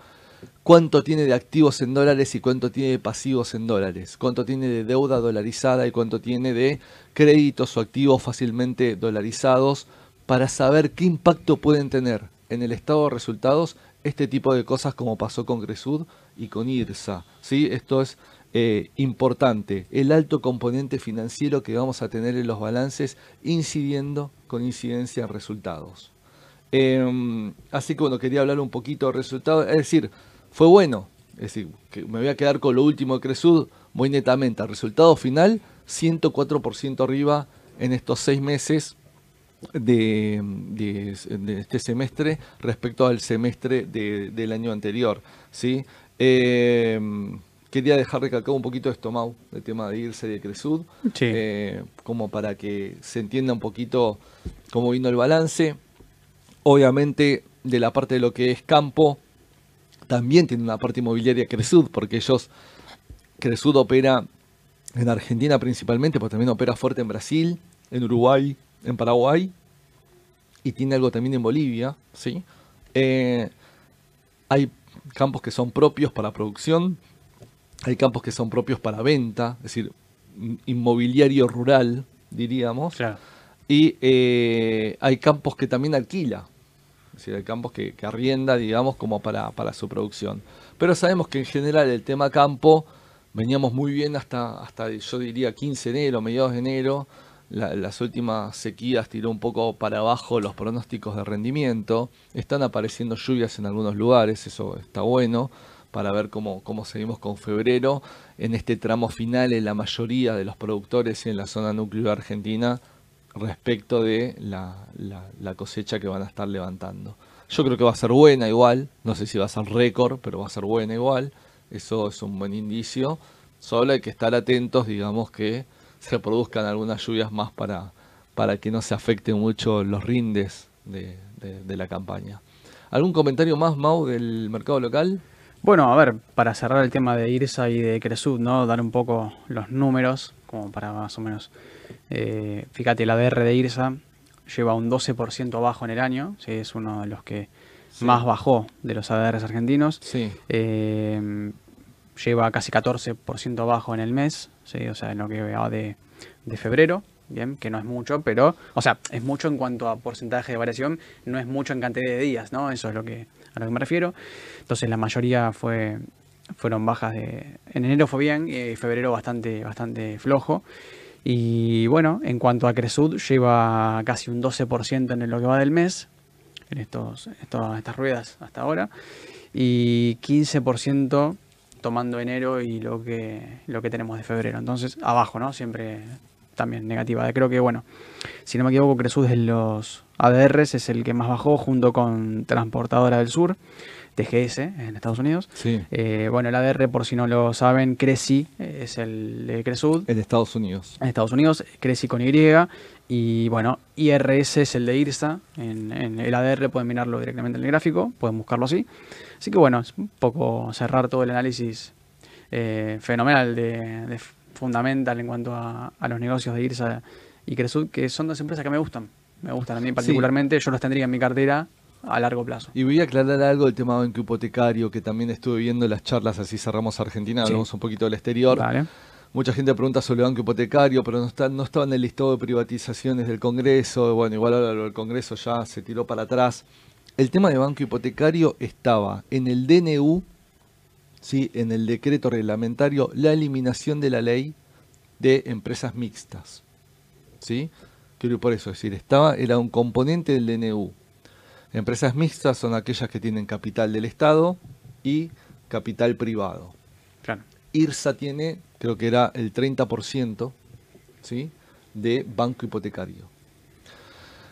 cuánto tiene de activos en dólares y cuánto tiene de pasivos en dólares, cuánto tiene de deuda dolarizada y cuánto tiene de créditos o activos fácilmente dolarizados, para saber qué impacto pueden tener en el estado de resultados este tipo de cosas como pasó con Cresud y con IRSA. ¿sí? Esto es eh, importante, el alto componente financiero que vamos a tener en los balances incidiendo con incidencia en resultados. Em, así que bueno, quería hablar un poquito de resultados, es decir, fue bueno. Es decir, que me voy a quedar con lo último de Cresud muy netamente. El resultado final, 104% arriba en estos seis meses de, este semestre respecto al semestre del año anterior. ¿sí? Em, quería dejar recalcado un poquito esto, Mau, el tema de irse de Cresud, eh, como para que se entienda un poquito cómo vino el balance. Obviamente, de la parte de lo que es campo, también tiene una parte inmobiliaria Cresud, porque ellos, Cresud opera en Argentina principalmente, pero también opera fuerte en Brasil, en Uruguay, en Paraguay, y tiene algo también en Bolivia, ¿sí? Eh, hay campos que son propios para producción, hay campos que son propios para venta, es decir, inmobiliario rural, diríamos, y eh, hay campos que también alquila, decir, hay campos que, arrienda, digamos, como para, su producción. Pero sabemos que en general el tema campo veníamos muy bien hasta, hasta yo diría 15 de enero, mediados de enero. las últimas sequías tiró un poco para abajo los pronósticos de rendimiento. Están apareciendo lluvias en algunos lugares, eso está bueno para ver cómo, cómo seguimos con febrero. En este tramo final, en la mayoría de los productores y en la zona núcleo argentina respecto de la, cosecha que van a estar levantando. Yo creo que va a ser buena igual, no sé si va a ser récord, pero va a ser buena igual, eso es un buen indicio. Solo hay que estar atentos, digamos, que se produzcan algunas lluvias más para, para que no se afecten mucho los rindes de, de la campaña. ¿Algún comentario más, Mau, del mercado local? Bueno, a ver, para cerrar el tema de IRSA y de Cresud, ¿no? Dar un poco los números, como para más o menos. Eh, fíjate, la DR de IRSA lleva un 12% abajo en el año, ¿sí? es uno de los que Sí. más bajó de los ADRs argentinos. Sí. Eh, lleva casi 14% abajo en el mes, ¿sí? o sea, en lo que va de, de febrero, bien, que no es mucho, pero, o sea, es mucho en cuanto a porcentaje de variación, no es mucho en cantidad de días, ¿no? Eso es lo que, a lo que me refiero. Entonces, la mayoría fue, fueron bajas de... En enero fue bien, y febrero bastante, bastante flojo. Y bueno, en cuanto a Cresud, lleva casi un 12% en lo que va del mes, en estos, estos- estas ruedas hasta ahora, y 15% tomando enero y lo que, lo que tenemos de febrero. Entonces, abajo, ¿no? Siempre también negativa. Creo que, bueno, si no me equivoco, Cresud de los ADRs es el que más bajó junto con Transportadora del Sur, TGS, en Estados Unidos. Sí. Eh, bueno, el ADR, por si no lo saben, Creci eh, es el de Cresud En Estados Unidos. en Estados Unidos, Creci con Y. Y bueno, IRS es el de IRSA. En, en el ADR pueden mirarlo directamente en el gráfico, pueden buscarlo así. Así que bueno, es un poco cerrar todo el análisis eh, fenomenal de, de Fundamental en cuanto a, a los negocios de IRSA y Cresud, que son dos empresas que me gustan. Me gustan a mí particularmente, yo los tendría en mi cartera a largo plazo. Y voy a aclarar algo del tema banco hipotecario, que también estuve viendo las charlas, así cerramos Argentina, Sí. hablamos un poquito del exterior. Mucha gente pregunta sobre el banco hipotecario, pero no está, no estaba en el listado de privatizaciones del Congreso. Bueno, igual ahora del Congreso ya se tiró para atrás. El tema de banco hipotecario estaba en el DNU, ¿sí? en el decreto reglamentario, la eliminación de la ley de empresas mixtas. ¿sí? Quiero ir por eso, es decir, estaba, era un componente del DNU. Empresas mixtas son aquellas que tienen capital del Estado y capital privado. Claro. IRSA tiene, creo que era el 30%, ¿sí? de banco hipotecario.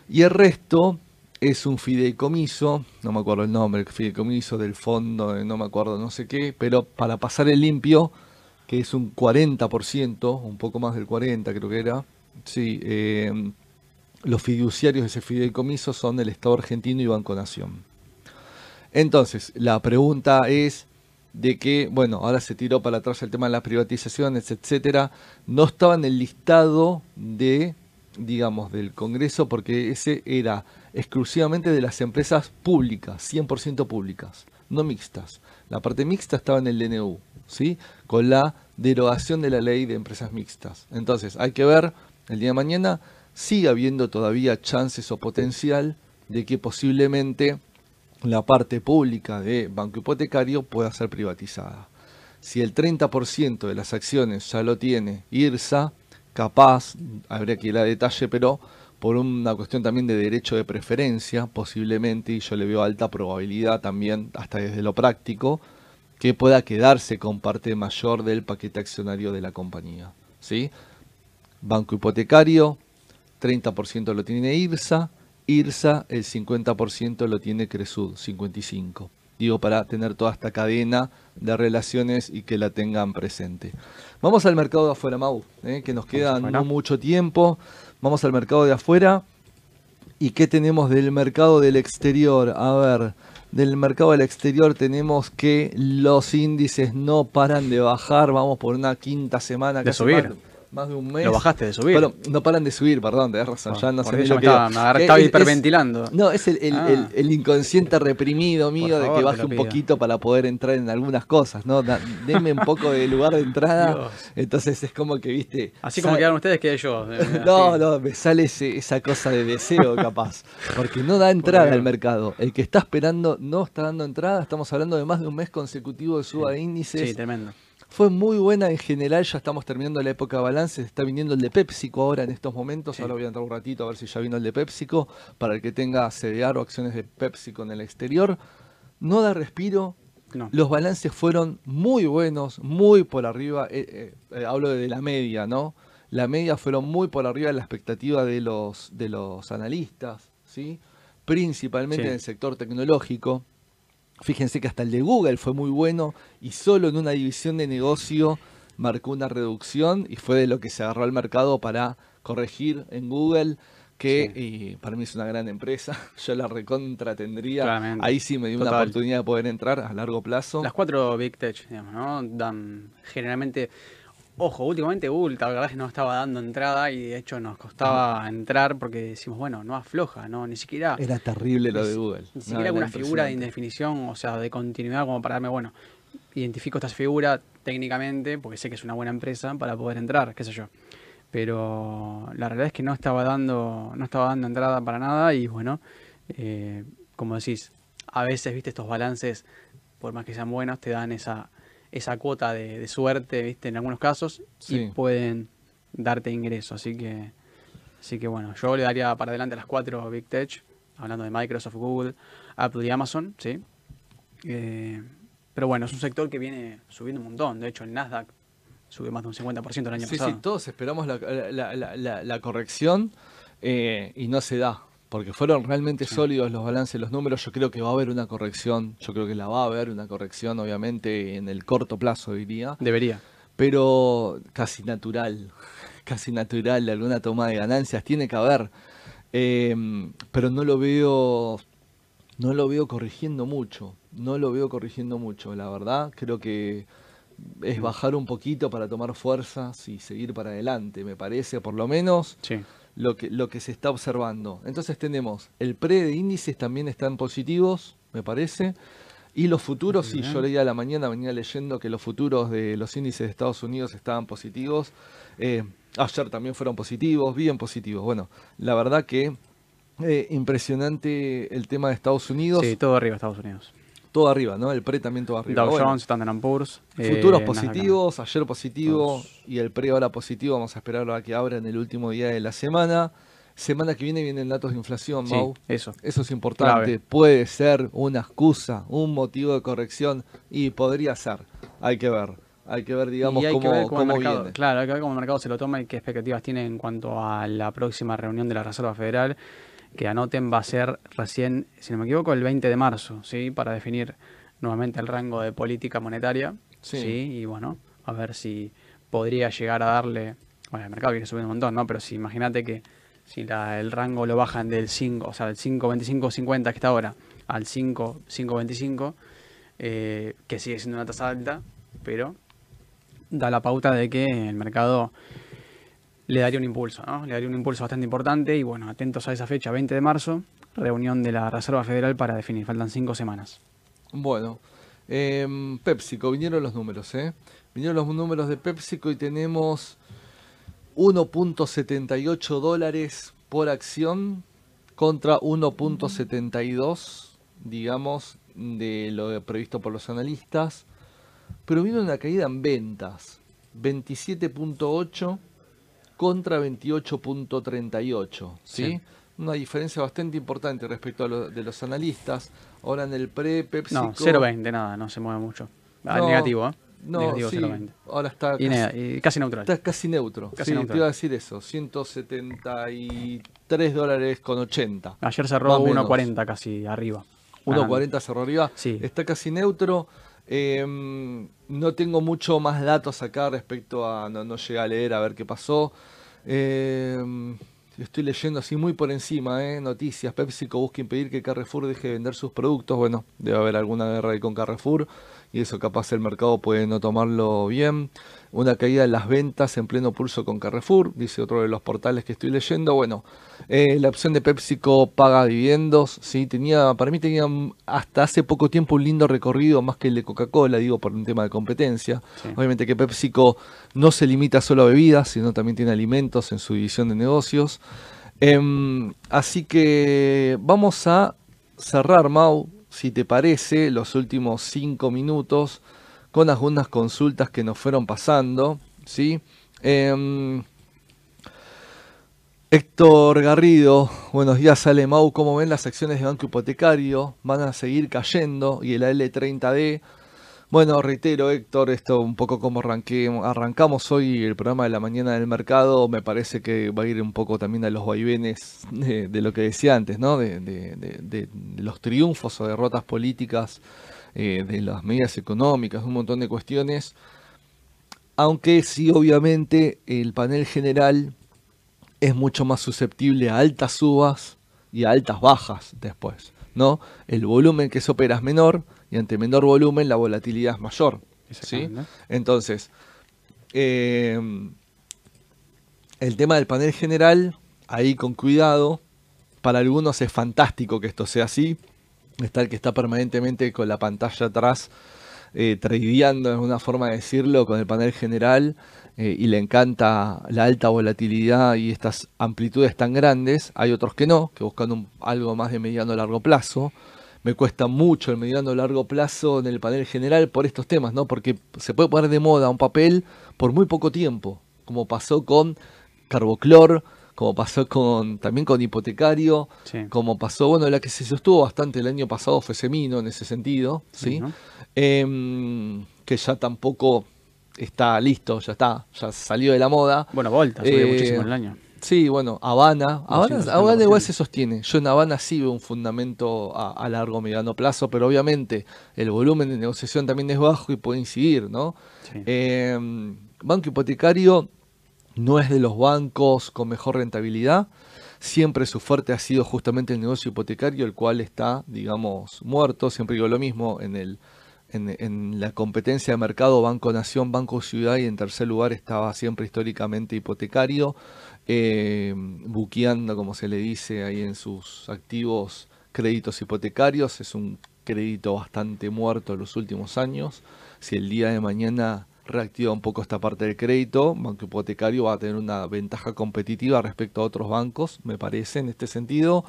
Y el resto es un fideicomiso, no me acuerdo el nombre, fideicomiso del fondo, de no me acuerdo no sé qué, pero para pasar el limpio, que es un 40%, un poco más del 40 creo que era, sí, eh, los fiduciarios de ese fideicomiso son el Estado argentino y Banco Nación. Entonces, la pregunta es de que, bueno, ahora se tiró para atrás el tema de las privatizaciones, etcétera, no estaba en el listado de, digamos, del Congreso porque ese era exclusivamente de las empresas públicas, 100% públicas, no mixtas. La parte mixta estaba en el DNU, ¿sí? Con la derogación de la ley de empresas mixtas. Entonces, hay que ver el día de mañana sigue habiendo todavía chances o potencial de que posiblemente la parte pública de banco hipotecario pueda ser privatizada. Si el 30% de las acciones ya lo tiene IRSA, capaz, habría que ir a detalle, pero por una cuestión también de derecho de preferencia, posiblemente, y yo le veo alta probabilidad también, hasta desde lo práctico, que pueda quedarse con parte mayor del paquete accionario de la compañía. ¿sí? Banco hipotecario, 30% lo tiene IRSA, IRSA el 50% lo tiene Cresud, 55%. Digo, para tener toda esta cadena de relaciones y que la tengan presente. Vamos al mercado de afuera, Mau, ¿eh? que nos queda no mucho tiempo. Vamos al mercado de afuera. ¿Y qué tenemos del mercado del exterior? A ver, del mercado del exterior tenemos que los índices no paran de bajar. Vamos por una quinta semana, De subir. Más de un mes. Lo bajaste de subir. Bueno, no paran de subir, perdón, tenés razón. Ya no sé me que estaba- me Eh, estaba es- hiperventilando. no, es el, el- Ah. el- el inconsciente reprimido mío de que baje un poquito para poder entrar en algunas cosas, ¿no? Da- Deme un poco de lugar de entrada. Dios. Entonces es como que, viste. Así como quedaron ustedes, quedé yo. No, Así. no, me sale ese- esa cosa de deseo capaz. Porque no da entrada al mercado. El que está esperando no está dando entrada. Estamos hablando de más de un mes consecutivo de suba de índices. Sí, tremendo. Fue muy buena en general, ya estamos terminando la época de balance, está viniendo el de PepsiCo ahora en estos momentos, Sí. ahora voy a entrar un ratito a ver si ya vino el de PepsiCo, para el que tenga CDR o acciones de PepsiCo en el exterior. No da respiro, No. los balances fueron muy buenos, muy por arriba, eh, eh, eh, hablo de la media, ¿no? La media fueron muy por arriba de la expectativa de los, de los analistas, ¿sí? Principalmente Sí. en el sector tecnológico. Fíjense que hasta el de Google fue muy bueno y solo en una división de negocio marcó una reducción y fue de lo que se agarró al mercado para corregir en Google, que para mí es una gran empresa, yo la recontra tendría. Claramente. Ahí sí me dio una oportunidad de poder entrar a largo plazo. Las cuatro Big Tech, digamos, ¿no? Dan generalmente Ojo, últimamente Google la verdad es que no estaba dando entrada y de hecho nos costaba entrar porque decimos, bueno, no afloja, no, ni siquiera... Era terrible lo de Google. Ni siquiera una figura de indefinición, o sea, de continuidad como para darme, bueno, identifico esta figura técnicamente porque sé que es una buena empresa para poder entrar, qué sé yo. Pero la realidad es que no estaba dando, no estaba dando entrada para nada y bueno, eh, como decís, a veces, viste, estos balances, por más que sean buenos, te dan esa, esa cuota de, suerte, viste, en algunos casos, y pueden darte ingreso. Así que, así que bueno, yo le daría para adelante a las cuatro Big Tech, hablando de Microsoft, Google, Apple y Amazon, ¿sí? Eh, pero bueno, es un sector que viene subiendo un montón. De hecho, el Nasdaq subió más de un 50% el año pasado. Sí, todos esperamos la, corrección eh, y no se da porque fueron realmente sólidos los balances, los números. Yo creo que va a haber una corrección, yo creo que la va a haber una corrección, obviamente, en el corto plazo, diría. Debería. Pero casi natural, casi natural, alguna toma de ganancias tiene que haber. Em, pero no lo veo, no lo veo corrigiendo mucho, no lo veo corrigiendo mucho, la verdad. Creo que es bajar un poquito para tomar fuerzas y seguir para adelante, me parece, por lo menos. Sí lo que, lo que se está observando. Entonces tenemos el pre de índices también están positivos, me parece. Y los futuros, sí, yo leía a la mañana, venía leyendo que los futuros de los índices de Estados Unidos estaban positivos. Eh, ayer también fueron positivos, bien positivos. Bueno, la verdad que eh, impresionante el tema de Estados Unidos. Sí, todo arriba Estados Unidos todo arriba, ¿no? El pre también todo arriba. Dow Jones, Standard Poor's. Futuros eh, positivos, ayer positivo y el pre ahora positivo. Vamos a esperar a que abra en el último día de la semana. Semana que viene vienen datos de inflación, Mau. eso. Eso es importante. Puede ser una excusa, un motivo de corrección y podría ser. Hay que ver. Hay que ver, digamos, cómo, viene. Claro, hay que ver cómo el mercado se lo toma y qué expectativas tiene en cuanto a la próxima reunión de la Reserva Federal que anoten va a ser recién, si no me equivoco, el 20 de marzo, ¿sí? Para definir nuevamente el rango de política monetaria, ¿sí? Y bueno, a ver si podría llegar a darle, bueno, el mercado viene subiendo un montón, ¿no? Pero si imagínate que si la, el rango lo bajan del 5, o sea, del 5.25.50 que está ahora al 5, 5.25, eh, que sigue siendo una tasa alta, pero da la pauta de que el mercado le daría un impulso, ¿no? Le daría un impulso bastante importante y bueno, atentos a esa fecha, 20 de marzo, reunión de la Reserva Federal para definir, faltan cinco semanas. Bueno, eh, PepsiCo, vinieron los números, ¿eh? Vinieron los números de PepsiCo y tenemos 1.78 dólares por acción contra 1.72, digamos, de lo previsto por los analistas. Pero vino una caída en ventas, 27.8 contra 28.38, ¿sí? Una diferencia bastante importante respecto a lo de los analistas. Ahora en el pre Pepsi. No, 0.20, nada, no se mueve mucho. Ah, negativo, ¿eh? No, negativo 0.20. Ahora está casi, casi, neutral. Está casi neutro. Casi sí, neutral. te iba a decir eso. 173 dólares con 80. Ayer cerró 1.40 casi arriba. 1.40 cerró arriba. Sí. Está casi neutro. Em, no tengo mucho más datos acá respecto a. No, llegué a leer a ver qué pasó. Em, estoy leyendo así muy por encima, ¿eh? noticias. PepsiCo busca impedir que Carrefour deje de vender sus productos. Bueno, debe haber alguna guerra ahí con Carrefour y eso capaz el mercado puede no tomarlo bien. Una caída en las ventas en pleno pulso con Carrefour, dice otro de los portales que estoy leyendo. Bueno, eh, la opción de PepsiCo paga dividendos, ¿sí? tenía, para mí tenía hasta hace poco tiempo un lindo recorrido, más que el de Coca-Cola, digo por un tema de competencia. Obviamente que PepsiCo no se limita solo a bebidas, sino también tiene alimentos en su división de negocios. Em, así que vamos a cerrar, Mau, si te parece, los últimos cinco minutos con algunas consultas que nos fueron pasando, ¿sí? Em, Héctor Garrido, buenos días Ale Mau, ¿cómo ven las acciones de banco hipotecario? ¿Van a seguir cayendo? Y el L30D, bueno, reitero Héctor, esto un poco como arrancamos hoy el programa de la mañana del mercado, me parece que va a ir un poco también a los vaivenes de, lo que decía antes, ¿no? De, los triunfos o derrotas políticas, eh, de las medidas económicas, un montón de cuestiones, aunque sí obviamente el panel general es mucho más susceptible a altas subas y a altas bajas después, ¿no? El volumen que se opera es menor, y ante menor volumen la volatilidad es mayor. ¿sí? Entonces, Eh, el tema del panel general, ahí con cuidado. Para algunos es fantástico que esto sea así. Está el que está permanentemente con la pantalla atrás, eh, tradeando, es una forma de decirlo, con el panel general. eh, y le encanta la alta volatilidad y estas amplitudes tan grandes. Hay otros que no, que buscan algo más de mediano a largo plazo. Me cuesta mucho el mediano a largo plazo en el panel general por estos temas, ¿no? Porque se puede poner de moda un papel por muy poco tiempo, como pasó con Carboclor, como pasó con también con hipotecario, Sí. como pasó, bueno, la que se sostuvo bastante el año pasado fue Semino en ese sentido, ¿sí? Em, que ya tampoco está listo, ya está, ya salió de la moda. Bueno, Volta, subió Eh, muchísimo en el año. Sí, bueno, Habana. Habana, 270%. Habana igual se sostiene. Yo en Habana sí veo un fundamento a, a largo mediano plazo, pero obviamente el volumen de negociación también es bajo y puede incidir, ¿no? Sí. Eh, banco hipotecario no es de los bancos con mejor rentabilidad. Siempre su fuerte ha sido justamente el negocio hipotecario, el cual está, digamos, muerto. Siempre digo lo mismo en el en, en la competencia de mercado Banco Nación, Banco Ciudad y en tercer lugar estaba siempre históricamente hipotecario, eh, buqueando, como se le dice ahí en sus activos créditos hipotecarios. Es un crédito bastante muerto en los últimos años. Si el día de mañana reactiva un poco esta parte del crédito, Banco Hipotecario va a tener una ventaja competitiva respecto a otros bancos, me parece, en este sentido.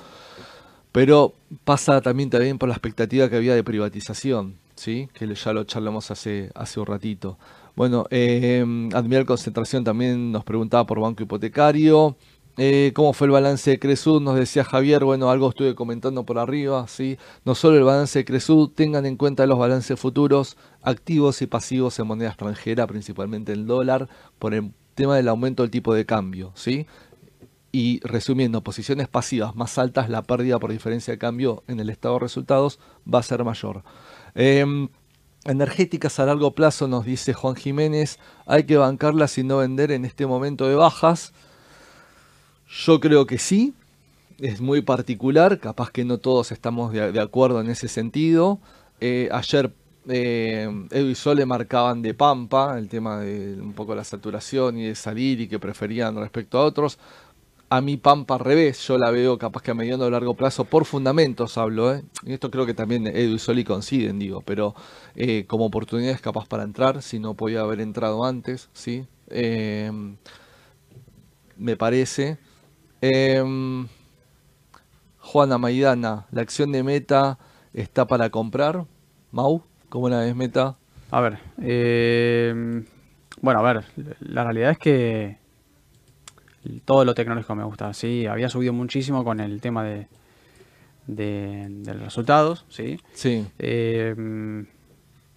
Pero pasa también, también por la expectativa que había de privatización, ¿sí? que ya lo charlamos hace, hace un ratito. Bueno, eh, Admiral Concentración también nos preguntaba por Banco Hipotecario. Eh, ¿Cómo fue el balance de Cresud? Nos decía Javier, bueno, algo estuve comentando por arriba, ¿sí? No solo el balance de Cresud, tengan en cuenta los balances futuros, activos y pasivos en moneda extranjera, principalmente en dólar, por el tema del aumento del tipo de cambio, ¿sí? Y resumiendo, posiciones pasivas más altas, la pérdida por diferencia de cambio en el estado de resultados va a ser mayor. Em, energéticas a largo plazo, nos dice Juan Jiménez, hay que bancarlas y no vender en este momento de bajas. Yo creo que sí, es muy particular, capaz que no todos estamos de, acuerdo en ese sentido. Eh, ayer eh, Edu y Sole marcaban de Pampa el tema de un poco la saturación y de salir y que preferían respecto a otros. A mí Pampa al revés, yo la veo capaz que a mediano o largo plazo, por fundamentos hablo, ¿eh? y esto creo que también Edu y Soli coinciden, digo, pero eh, como oportunidades capaz para entrar, si no podía haber entrado antes, ¿sí? Me parece. Em, Juana Maidana, la acción de Meta está para comprar. Mau, ¿cómo la ves Meta? A ver, eh, bueno, a ver, la realidad es que todo lo tecnológico me gusta, sí, había subido muchísimo con el tema de, de, de los resultados, sí. Sí, Eh,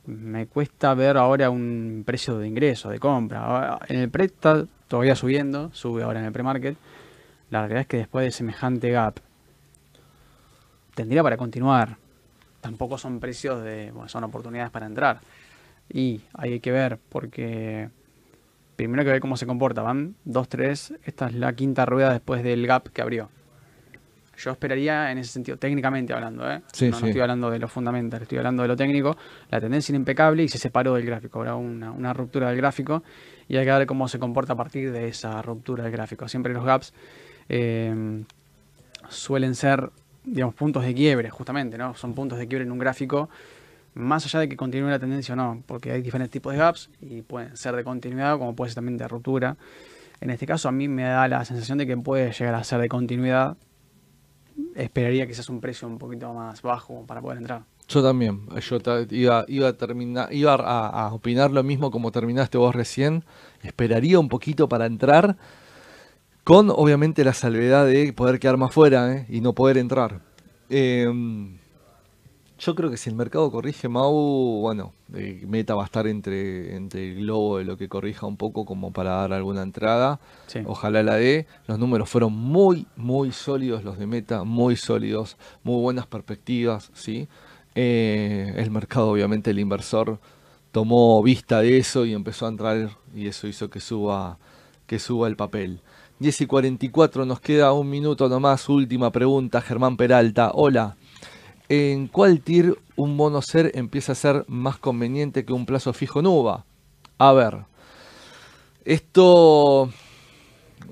me cuesta ver ahora un precio de ingreso, de compra. En el pre está todavía subiendo, sube ahora en el pre-market. La realidad es que después de semejante gap, tendría para continuar. Tampoco son precios de, bueno, son oportunidades para entrar. Y hay que ver, porque primero hay que ver cómo se comporta. Van 2, 3, esta es la quinta rueda después del gap que abrió. Yo esperaría en ese sentido, técnicamente hablando, ¿eh? Sí, no, estoy hablando de lo fundamental, estoy hablando de lo técnico. La tendencia era impecable y se separó del gráfico. Habrá una, una ruptura del gráfico y hay que ver cómo se comporta a partir de esa ruptura del gráfico. Siempre los gaps eh, suelen ser, digamos, puntos de quiebre, justamente, ¿no? Son puntos de quiebre en un gráfico, más allá de que continúe la tendencia o no, porque hay diferentes tipos de gaps y pueden ser de continuidad como puede ser también de ruptura. En este caso a mí me da la sensación de que puede llegar a ser de continuidad. Esperaría quizás un precio un poquito más bajo para poder entrar. yo también. Yo iba, iba a terminar, iba a opinar lo mismo como terminaste vos recién. Esperaría un poquito para entrar. Con obviamente la salvedad de poder quedar más fuera ¿eh? y no poder entrar. Em, yo creo que si el mercado corrige Mau, bueno, eh, Meta va a estar entre, entre el globo de lo que corrija un poco como para dar alguna entrada. Sí. Ojalá la dé. Los números fueron muy, muy sólidos los de Meta, muy sólidos, muy buenas perspectivas, ¿sí? Eh, el mercado, obviamente, el inversor tomó vista de eso y empezó a entrar y eso hizo que suba, que suba el papel. 10 y 44, nos queda un minuto nomás. Última pregunta, Germán Peralta. Hola. ¿En cuál tier un bono ser empieza a ser más conveniente que un plazo fijo en UVA? A ver, esto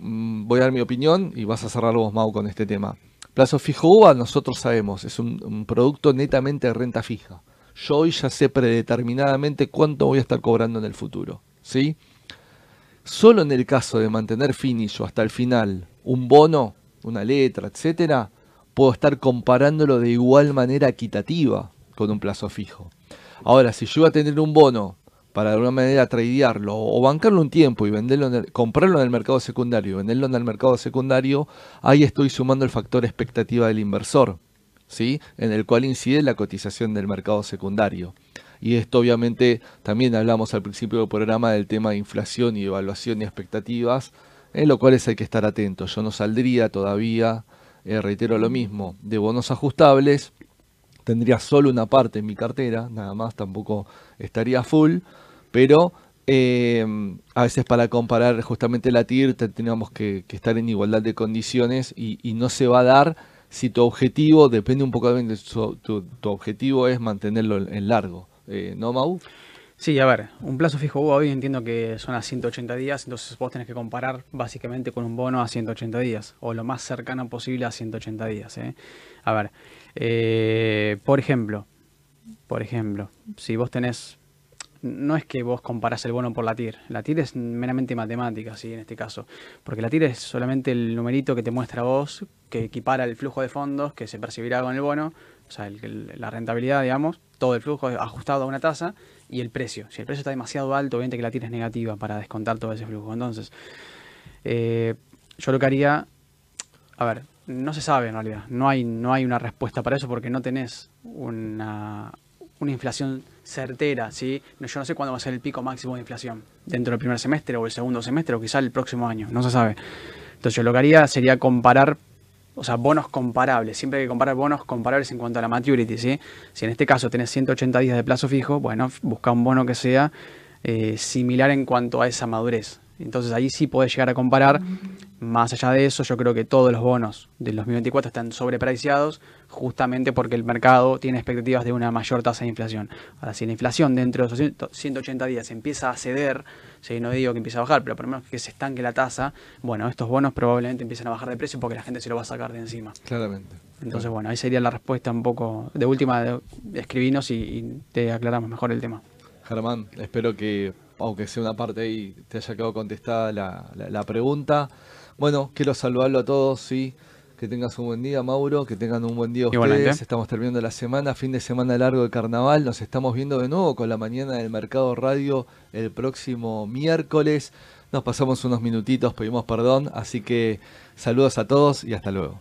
mm, voy a dar mi opinión y vas a cerrar vos, Mau, con este tema. Plazo fijo UVA, nosotros sabemos, es un producto netamente de renta fija. Yo hoy ya sé predeterminadamente cuánto voy a estar cobrando en el futuro. ¿sí? Solo en el caso de mantener finish hasta el final un bono, una letra, etcétera, puedo estar comparándolo de igual manera equitativa con un plazo fijo. Ahora, si yo voy a tener un bono para de alguna manera tradearlo o bancarlo un tiempo y venderlo en el- comprarlo en el mercado secundario y venderlo en el mercado secundario, ahí estoy sumando el factor expectativa del inversor, ¿sí? en el cual incide la cotización del mercado secundario. Y esto obviamente también hablamos al principio del programa del tema de inflación y evaluación y expectativas, en lo cual hay que estar atentos. Yo no saldría todavía, eh, reitero lo mismo, de bonos ajustables, tendría solo una parte en mi cartera, nada más, tampoco estaría full, pero eh, a veces para comparar justamente la TIR te- tenemos que, estar en igualdad de condiciones y, no se va a dar si tu objetivo, depende un poco de tu, objetivo es mantenerlo en, en largo. Eh, ¿No, Mau? Sí, a ver, un plazo fijo hoy entiendo que son a 180 días, entonces vos tenés que comparar básicamente con un bono a 180 días, o lo más cercano posible a 180 días. ¿eh? A ver, eh, por ejemplo, por ejemplo, si vos tenés, no es que vos comparás el bono por la TIR, la TIR es meramente matemática, ¿sí? en este caso, porque la TIR es solamente el numerito que te muestra vos, que equipara el flujo de fondos que se percibirá con el bono, o sea, el- la rentabilidad, digamos, todo el flujo ajustado a una tasa y el precio. Si el precio está demasiado alto, obviamente que la TIR es negativa para descontar todo ese flujo. Entonces, eh, yo lo que haría, a ver, no se sabe en realidad, no hay, no hay una respuesta para eso porque no tenés una, una inflación certera, ¿sí? Yo no sé cuándo va a ser el pico máximo de inflación, dentro del primer semestre o el segundo semestre o quizá el próximo año, no se sabe. Entonces yo lo que haría sería comparar, o sea, bonos comparables, siempre hay que comparar bonos comparables en cuanto a la maturity, ¿sí? Si en este caso tenés 180 días de plazo fijo, bueno, busca un bono que sea eh, similar en cuanto a esa madurez. Entonces ahí sí podés llegar a comparar. Más allá de eso, yo creo que todos los bonos del 2024 están sobrepreciados justamente porque el mercado tiene expectativas de una mayor tasa de inflación. Ahora, si la inflación dentro de esos 180 días empieza a ceder, si no digo que empiece a bajar, pero por lo menos que se estanque la tasa, bueno, estos bonos probablemente empiezan a bajar de precio porque la gente se lo va a sacar de encima. Claramente. Entonces, bueno, ahí sería la respuesta un poco de última, escribinos y, y te aclaramos mejor el tema. Germán, espero que, aunque sea una parte ahí, te haya quedado contestada la, la- la pregunta. Bueno, quiero saludarlo a todos, sí. Que tengas un buen día, Mauro. Que tengan un buen día ustedes. Igualmente. Estamos terminando la semana, fin de semana largo de carnaval. Nos estamos viendo de nuevo con la mañana del Mercado Radio el próximo miércoles. Nos pasamos unos minutitos, pedimos perdón. Así que saludos a todos y hasta luego.